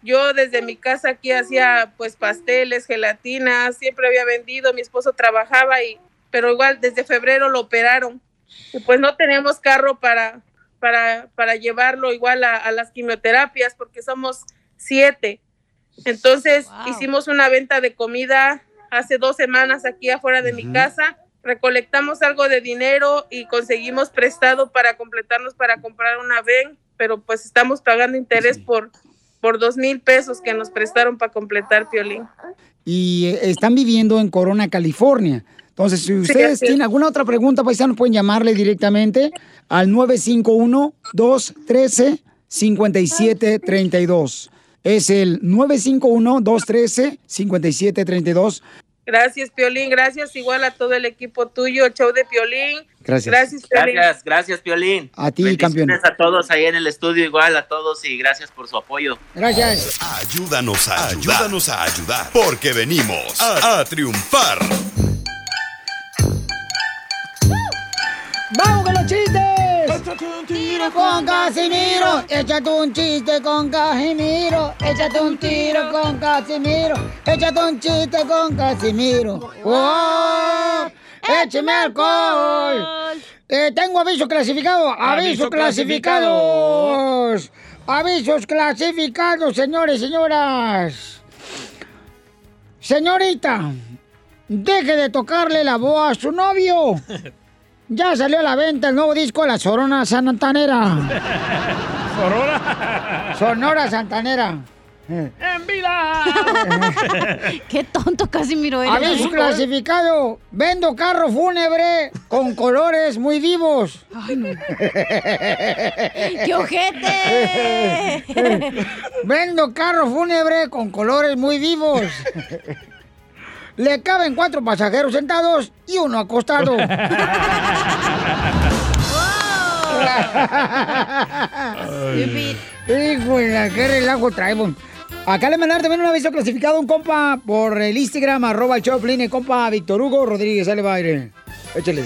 Yo desde mi casa aquí hacía pues pasteles, gelatinas, siempre había vendido, mi esposo trabajaba y pero igual desde febrero lo operaron. Y pues no tenemos carro para para para llevarlo igual a, a las quimioterapias porque somos siete. Entonces hicimos una venta de comida hace dos semanas aquí afuera de mi casa. Recolectamos algo de dinero y conseguimos prestado para completarnos para comprar una VEN, pero pues estamos pagando interés por por dos mil pesos que nos prestaron para completar Piolín. y eh, están viviendo en Corona, California. Entonces, si ustedes tienen alguna otra pregunta, paisanos, pueden llamarle directamente al 951-213-5732. Es el 951-213-5732. Gracias, Piolín. Gracias igual a todo el equipo tuyo, el show de Piolín. Gracias. Gracias, Piolín. Gracias, gracias, Piolín. A ti, campeón. a todos ahí en el estudio, igual a todos y gracias por su apoyo. Gracias. Ayúdanos a ayudar. Ayúdanos a ayudar. Porque venimos a, a triunfar. ¡Vamos con los chistes! con Casimiro, échate un chiste con Casimiro, échate un tiro con Casimiro, échate un chiste con Casimiro. ¡Oh! ¡Écheme alcohol! Eh, tengo aviso clasificado, aviso, Aviso clasificados. Avisos clasificados, señores y señoras. Señorita, deje de tocarle la voz a su novio. Ya salió a la venta el nuevo disco La Sorona Santanera. ¿Sonora? Sonora Santanera. ¡En vida! Qué tonto casi miro eres. Aviso clasificado. Vendo carro fúnebre con colores muy vivos. ¡Qué ojete! Vendo carro fúnebre con colores muy vivos. le caben cuatro pasajeros sentados y uno acostado. Híjole, qué relajo traemos. Acá le mandaron también un aviso clasificado a un compa por el Instagram, arroba el Choplin, el compa Víctor Hugo Rodríguez, sale va aire. Échale.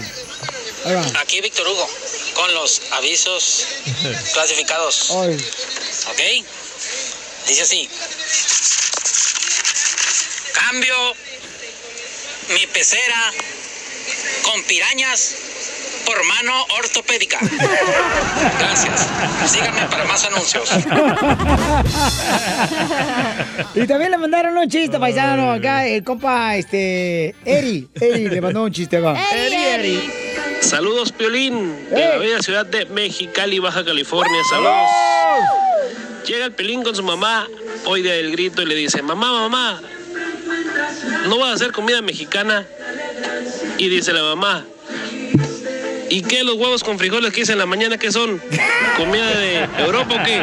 Aquí Víctor Hugo, con los avisos clasificados. Ay. ¿Ok? Dice así. Cambio mi pecera con pirañas por mano ortopédica. Gracias. Síganme para más anuncios. Y también le mandaron un chiste, paisano, acá el compa, este, Eri, Eri le mandó un chiste, va. Eri, Eri. Saludos, Piolín, de la bella ciudad de Mexicali, Baja California. Saludos. Llega el Piolín con su mamá, oye el grito y le dice, mamá, mamá, ¿no vas a hacer comida mexicana? Y dice la mamá, ¿y qué los huevos con frijoles que hice en la mañana qué son? ¿Comida de Europa o qué?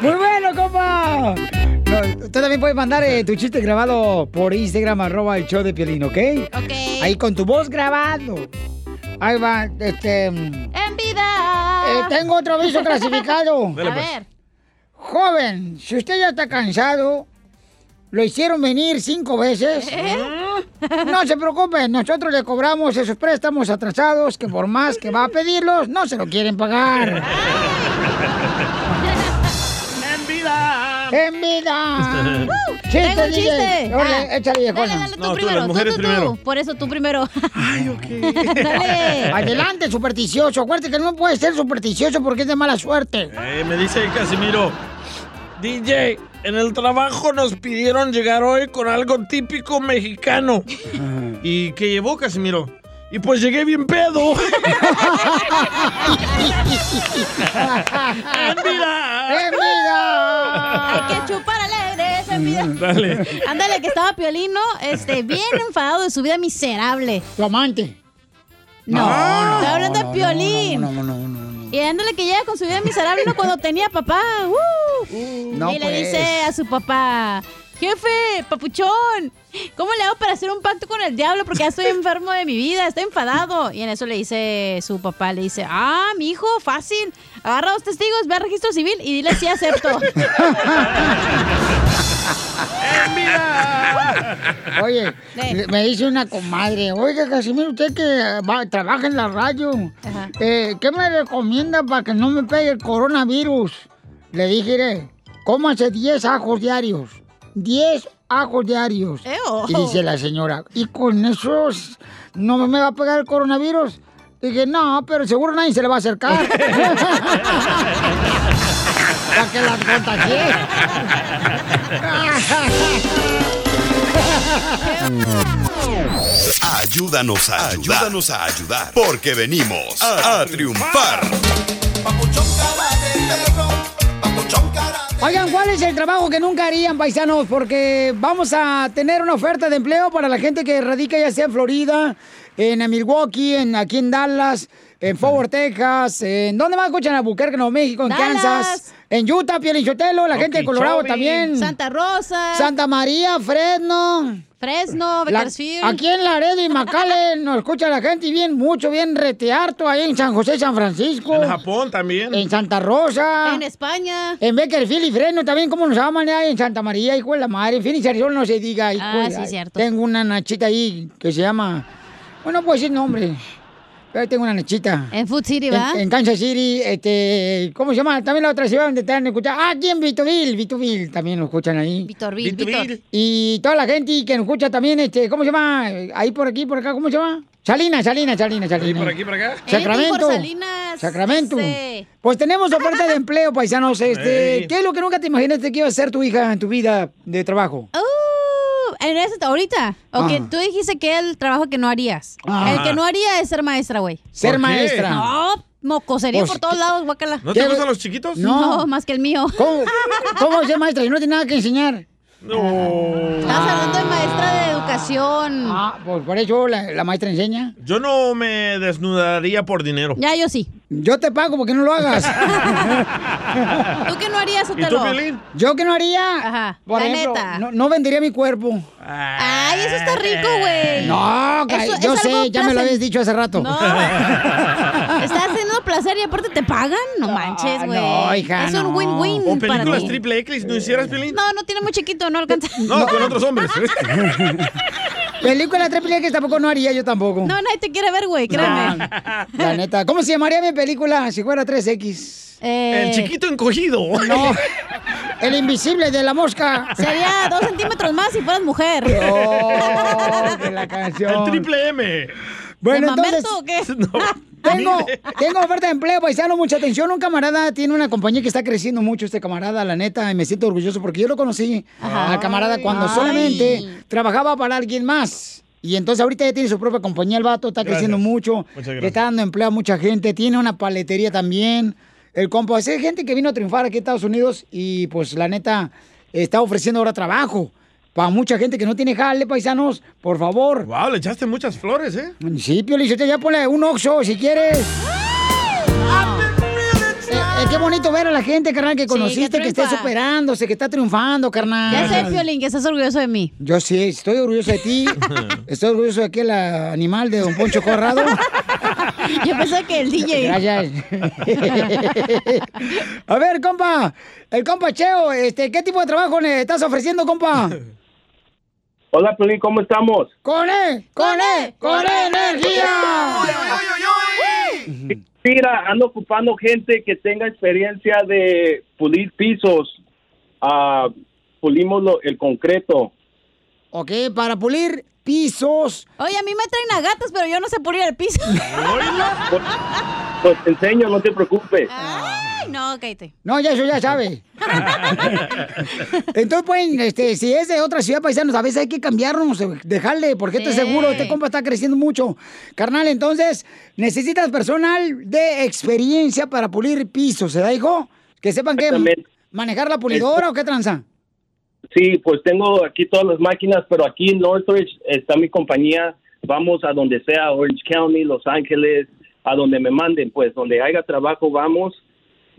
Muy bueno, compa. No, usted también puede mandar eh, tu chiste grabado por Instagram, arroba el show de Piolín, ¿ok? Ok. Ahí con tu voz grabado. Ahí va, este... mm, ¡En vida! eh, tengo otro aviso clasificado. A ver. Joven, si usted ya está cansado, lo hicieron venir cinco veces. No se preocupe, nosotros le cobramos esos préstamos atrasados que por más que va a pedirlos, no se lo quieren pagar. ¡En vida! ¡En vida! Tengo Chiste, un DJ. chiste. Órale, Ah, échale. Dale, dale, tú primero. tú, tú, tú. Por eso tú primero. Ay, ok. Dale. Adelante, supersticioso. Acuérdate que no puedes ser supersticioso porque es de mala suerte. Eh, me dice Casimiro, DJ, en el trabajo nos pidieron llegar hoy con algo típico mexicano. ¿Y qué llevó, Casimiro? Y pues llegué bien pedo. ¡En vida! ¡En vida! Hay que chupar alegres en vida. Dale. Ándale, que estaba Piolino, este, bien enfadado de su vida miserable. Tu amante. No, No, no, de Piolín. No, no, no, no, Y ándale que llega con su vida miserable ¿no? cuando tenía papá. ¡Uh! No, y le pues. dice a su papá, jefe, papuchón, ¿cómo le hago para hacer un pacto con el diablo? Porque ya estoy enfermo de mi vida, estoy enfadado. Y en eso le dice su papá, le dice, ah, mi hijo, fácil. Agarra dos testigos, ve al registro civil y dile si acepto. Oye, le- me dice una comadre, oiga, Casimiro, usted que va- trabaja en la radio, eh, ¿qué me recomienda para que no me pegue el coronavirus? Le dije, "Mire, cómase 10 ajos diarios, 10 ajos diarios. Eo. Y dice la señora, ¿y con esos no me va a pegar el coronavirus? Dije, no, pero seguro nadie se le va a acercar. para que las contagie. Ayúdanos a ayudar. Ayúdanos a ayudar. Porque venimos a, a triunfar. Oigan, ¿cuál es el trabajo que nunca harían, paisanos? Porque vamos a tener una oferta de empleo para la gente que radica ya sea en Florida, en Milwaukee, en, aquí en Dallas, en Fort Worth, Texas, en ¿dónde más escuchan? En Albuquerque, Nuevo México, en Dallas. Kansas, en Utah, Pielichotelo, la gente de Colorado también. Santa Rosa. Santa María, Fresno. Fresno, Bakersfield. aquí en Laredo y McAllen nos escucha la gente y bien, mucho, bien retearto ahí en San José, San Francisco. En Japón también. En Santa Rosa. En España. En Beckerfield y Fresno también, ¿cómo nos llaman ahí en Santa María, hijo de la madre? En Phoenix, Arizona, no se diga, hijo Ah, sí, cierto. Tengo una nachita ahí que se llama... Bueno, no puedo decir nombre. Pero ahí tengo una nachita. En Food City, ¿va? En, en Kansas City, este... ¿Cómo se llama? También la otra ciudad donde te han escuchado. Ah, aquí en Vitoville, Vitoville, también lo escuchan ahí. Vitorville, Vitor. Y toda la gente que nos escucha también, este... ¿Cómo se llama? Ahí por aquí, por acá, ¿cómo se llama? Salinas, Salinas, Salinas, Salinas. por aquí, por acá? Sacramento. por Salinas, Sacramento. Pues tenemos oferta de empleo, paisanos. Este. ¿Qué es lo que nunca te imaginaste que iba a ser tu hija en tu vida de trabajo? Uh, en ese, ahorita. Ok, Ajá. tú dijiste que el trabajo que no harías. Ajá. El que no haría es ser maestra, güey. Ser maestra. No, mocosería Pues, por todos lados, guácala. ¿No te gustan los chiquitos? No, más que el mío. ¿Cómo, cómo ser maestra? Yo no tiene nada que enseñar. Estás hablando de maestra de educación. Ah, pues por eso la, la maestra enseña. Yo no me desnudaría por dinero. Ya, yo sí. Yo te pago porque no lo hagas. ¿Tú qué no harías, Sotelo? ¿Yo qué no haría? Ajá, Por la ejemplo, neta. No, no vendería mi cuerpo. Ay, eso está rico, güey. No, Eso yo sé, ya me lo habías dicho hace rato. No. Estás placer y aparte te pagan. No manches, güey. no, hija, Es un no. win-win O para películas ti. triple X, ¿no hicieras, Piolín? No, no tiene muy chiquito, no alcanza. No, con otros hombres. Película triple que tampoco no haría yo tampoco. No, nadie te quiere ver, güey, créeme. La neta. ¿Cómo se llamaría mi película si fuera 3X? Eh, El chiquito encogido. No. El invisible de la mosca. Sería dos centímetros más si fueras mujer. Oh, que la canción. El triple M. Bueno, ¿De entonces. O qué? Tengo, tengo oferta de empleo, paisano, mucha atención. Un camarada tiene una compañía que está creciendo mucho, este camarada, la neta, y me siento orgulloso porque yo lo conocí Ajá. al camarada cuando Ay. solamente trabajaba para alguien más. Y entonces ahorita ya tiene su propia compañía, el vato está Gracias. creciendo mucho, le está dando empleo a mucha gente, tiene una paletería también. El compa, es gente que vino a triunfar aquí en Estados Unidos y pues la neta está ofreciendo ahora trabajo. Para mucha gente que no tiene jale, paisanos, por favor. Wow, le echaste muchas flores, ¿eh? Sí, Pio Lizotelo, ya ponle un oxo si quieres. Eh, eh, qué bonito ver a la gente, carnal, que conociste, que, triunfa. superándose, que está triunfando, carnal. Ya sé, Piolín, que estás orgulloso de mí. Yo sí, estoy orgulloso de ti. estoy orgulloso de aquel ah, animal de Don Poncho Corrado. Yo pensé que el DJ. Gracias. a ver, compa, el compa Cheo, este, ¿qué tipo de trabajo le estás ofreciendo, compa? Hola, Pelín, ¿cómo estamos? ¡Con él! ¡Con él! ¡Con energía! Mira, ando ocupando gente que tenga experiencia de pulir pisos. Ah, pulimos lo- el concreto. Ok, para pulir pisos. Oye, a mí me traen a gatas, pero yo no sé pulir el piso. Pues te enseño, no te preocupes. No, ya eso ya sabe. Entonces, pues, este, si es de otra ciudad, paisanos, a veces hay que cambiarnos, eh, dejarle, porque este Sí. seguro, este compa está creciendo mucho. Carnal, entonces, necesitas personal de experiencia para pulir pisos, ¿se da, hijo? Que sepan que manejar la pulidora o qué tranza. Sí, pues tengo aquí todas las máquinas, pero aquí en Northridge está mi compañía. Vamos a donde sea, Orange County, Los Ángeles, a donde me manden, pues donde haya trabajo vamos.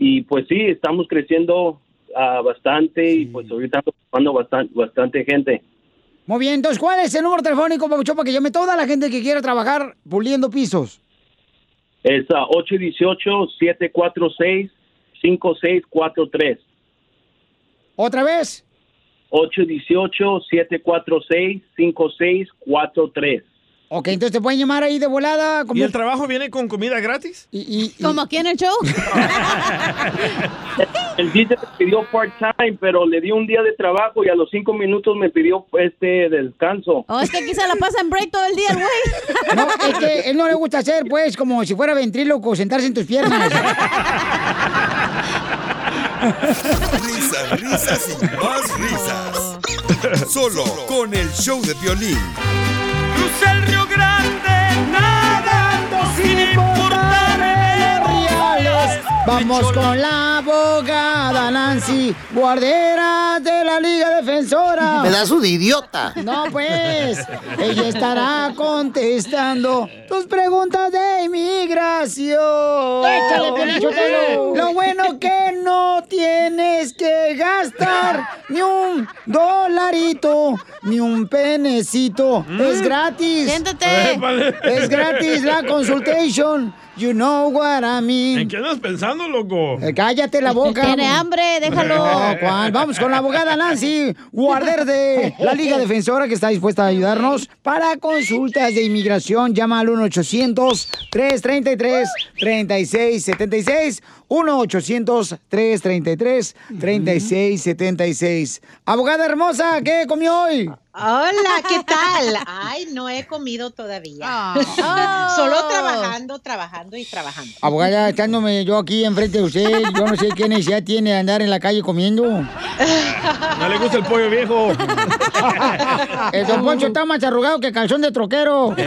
Y pues sí, estamos creciendo ah, bastante y pues ahorita estamos ocupando bastante, bastante gente. Muy bien, entonces, ¿cuál es el número telefónico, Pabuchón, para que llame toda la gente que quiera trabajar puliendo pisos? Es ah, 818-746-5643. ¿Otra vez? 818-746-5643. Ok, entonces te pueden llamar ahí de volada. Como... ¿Y el trabajo viene con comida gratis? Y, ¿Como aquí en el show? El DJ me pidió part-time, pero le di un día de trabajo y a los cinco minutos me pidió este descanso. Oh, es que aquí se la pasa en break todo el día, el güey. No, es que él no le gusta hacer, pues, como si fuera ventríloco, sentarse en tus piernas. Risas, risas y más risas. Solo con el show de violín. Crucé el Río Grande Vamos con la abogada Nancy, guardera de la Liga Defensora. Pedazo de idiota. No, pues, ella estará contestando tus preguntas de inmigración. Échale, Sotelo. Lo bueno que no tienes que gastar ni un dolarito, ni un penecito. Es gratis. Siéntate. Es gratis la consultation. You know what I mean. ¿En qué andas pensando, loco? Eh, Cállate la boca. Tiene hambre, déjalo. Juan, vamos con la abogada Nancy Guarder de la Liga Defensora que está dispuesta a ayudarnos para consultas de inmigración. Llama al 1-800-333-3676. 1-800-333-3676. Abogada hermosa, ¿qué comió hoy? Hola, ¿qué tal? Ay, no he comido todavía. Solo trabajando, trabajando y trabajando. Abogada, estándome yo aquí enfrente de usted, yo no sé qué necesidad tiene de andar en la calle comiendo. No le gusta el pollo viejo. El don Poncho está más arrugado que calzón de troquero.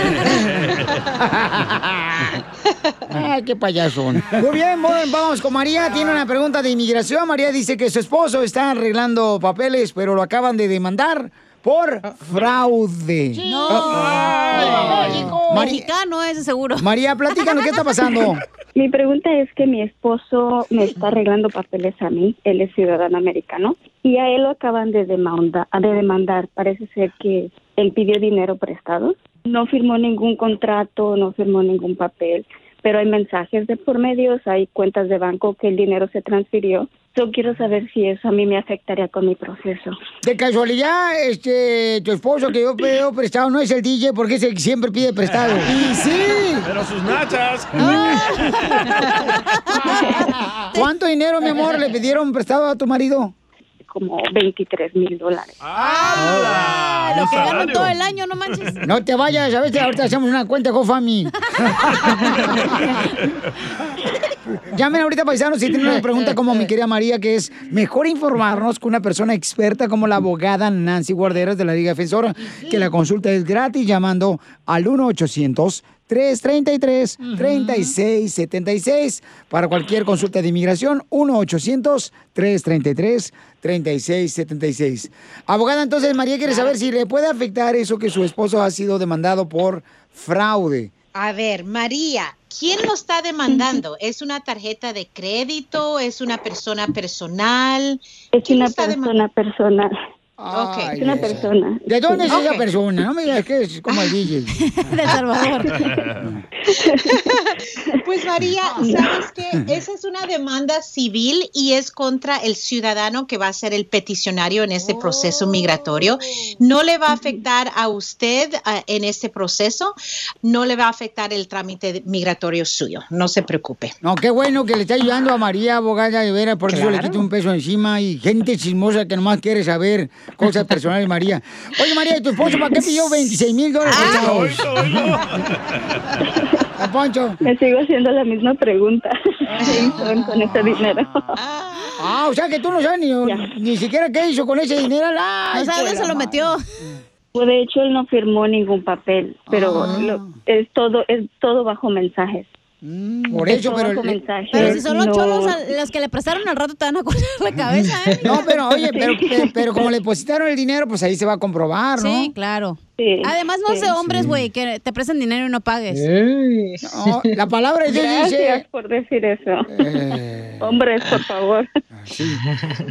Ay, qué payaso. Muy bien, muy- vamos con María. Tiene una pregunta de inmigración. María dice que su esposo está arreglando papeles, pero lo acaban de demandar por fraude. No. Oh. Mari- Mexicano ese seguro. María, platícanos, ¿qué está pasando? Mi pregunta es que mi esposo me está arreglando papeles a mí, él es ciudadano americano, y a él lo acaban de, demanda- de demandar. Parece ser que él pidió dinero prestado, no firmó ningún contrato, no firmó ningún papel, pero hay mensajes de por medios, hay cuentas de banco que el dinero se transfirió. Yo quiero saber si eso a mí me afectaría con mi proceso. De casualidad, este, tu esposo que yo pido prestado no es el DJ porque es el que siempre pide prestado. Y sí. Pero sus nachas. ¿Cuánto dinero, mi amor, le pidieron prestado a tu marido? Como 23 mil dólares. Ah, lo que ganan todo el año, no manches. No te vayas, a ver, ahorita hacemos una cuenta GoFami. Llamen ahorita, paisanos, si tienen una pregunta como mi querida María, que es mejor informarnos con una persona experta como la abogada Nancy Guarderas de la Liga Defensora, que la consulta es gratis llamando al 1-800-333-3676 para cualquier consulta de inmigración, 1-800-333-3676. Abogada, entonces María quiere saber si le puede afectar eso que su esposo ha sido demandado por fraude. A ver, María, ¿quién lo está demandando? ¿Es una tarjeta de crédito? ¿Es una persona personal? Es ¿Quién una persona personal. Ok. Es una persona. ¿De dónde es esa persona? No me digas que es como el DJ. De Salvador. Pues María, ¿sabes qué? Esa es una demanda civil y es contra el ciudadano que va a ser el peticionario en este proceso migratorio. No le va a afectar a usted ah, en este proceso, no le va a afectar el trámite migratorio suyo, no se preocupe. No, qué bueno que le está ayudando a María, abogada de veras, por eso le Claro. quito un peso encima y gente chismosa que nomás quiere saber cosas personales de María. Oye, María, ¿y tu esposo para qué pidió 26 mil dólares? prestados? ¿A Poncho? Me sigo haciendo la misma pregunta. ¿Qué hicieron con ese dinero? Ah, o sea que tú no sabes ni, ni siquiera qué hizo con ese dinero. Ay, No sabe dónde pues, se lo metió. Pues de hecho él no firmó ningún papel, pero Ah. lo- es todo es todo bajo mensajes. Por Es eso, pero- si son los No- cholos a- los que le prestaron al rato te van a cortar la cabeza, ¿eh? No, pero oye, pero, pero, pero como le depositaron el dinero, pues ahí se va a comprobar, ¿no? Sí, claro. Además, no sé hombres, güey, que te prestan dinero y no pagues. No, la palabra Dios Gracias dice... por decir eso. Eh. Hombres, por favor.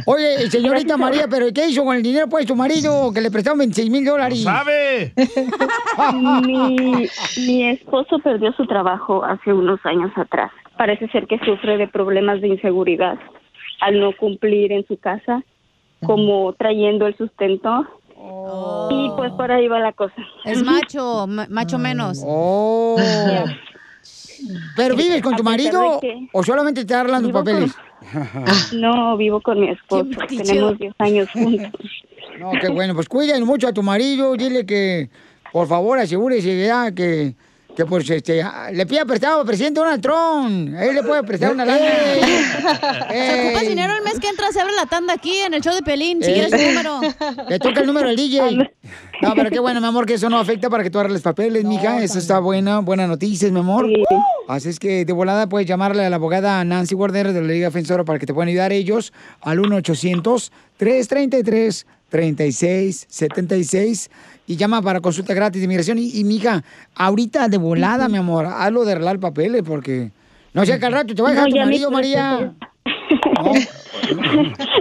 Oye, señorita María, ¿pero qué hizo con el dinero pues tu marido que le prestaron 26 mil dólares? sabe! mi, mi esposo perdió su trabajo hace unos años atrás. Parece ser que sufre de problemas de inseguridad al no cumplir en su casa, como trayendo el sustento. Y pues por ahí va la cosa. Es macho, ma- macho menos. Oh. ¿Pero vives con tu marido o solamente te arreglan tus con- papeles? No, vivo con mi esposo. Tenemos 10 años juntos. No, qué bueno, pues cuida mucho a tu marido, dile que por favor asegúrese ya que, que pues este, ah, le pida prestado al presidente Donald Trump. Él le puede prestar una lana. Si ocupas dinero el mes que entra, se abre la tanda aquí en el show de Pelín. Si quieres el número. Le toca el número al DJ. No, pero qué bueno, mi amor, que eso no afecta para que tú arregles papeles, mija. Eso está buena, buena noticias, mi amor. Así es que de volada puedes llamarle a la abogada Nancy Guarderas de la Liga Defensora para que te puedan ayudar ellos al 1-800-333-3676 y llama para consulta gratis de inmigración. Y, y mija, ahorita de volada, mi amor, hazlo de arreglar papeles porque no sé que al rato te va a dejar No, tu marido, María.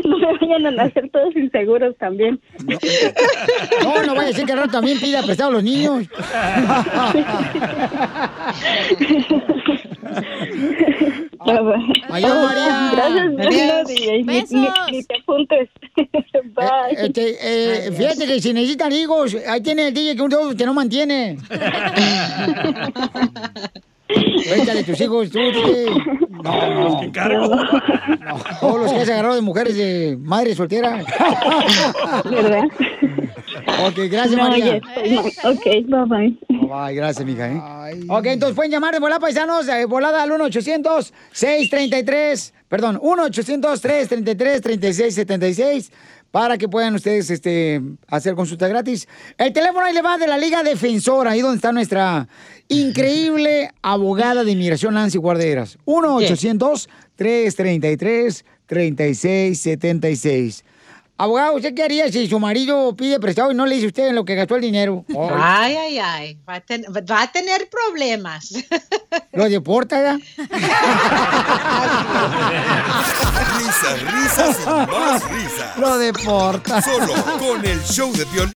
No me vayan a nacer todos inseguros también. No, no vaya a decir que al rato también pida prestado a los niños. Adiós, María. Gracias, Adiós. Ni, ni, ni te apuntes. Bye. Este, eh, fíjate que si necesitan hijos, ahí tiene el DJ que, un- que no mantiene. Cuéntale tus hijos, tú. No, no. No, todos los que has agarrado de mujeres de madre soltera. ¿Verdad? Ok, gracias, No, María. estoy mal. Ok, bye bye. Ay, gracias, mija. ¿eh? Ok, entonces pueden llamar de volada, paisanos, eh, volada al 1-800-633, perdón, 1-800-333-3676 para que puedan ustedes este, hacer consulta gratis. El teléfono ahí le va de la Liga Defensora, ahí donde está nuestra increíble abogada de inmigración, Nancy Guarderas. 1-800-333-3676. Abogado, ¿usted qué haría si su marido pide prestado y no le dice usted en lo que gastó el dinero? Ay, ay, ay. Va a, ten- va a tener problemas. ¿Lo deporta ya? Risas, risas y más risas. Lo deporta. Solo con el show de Piolín.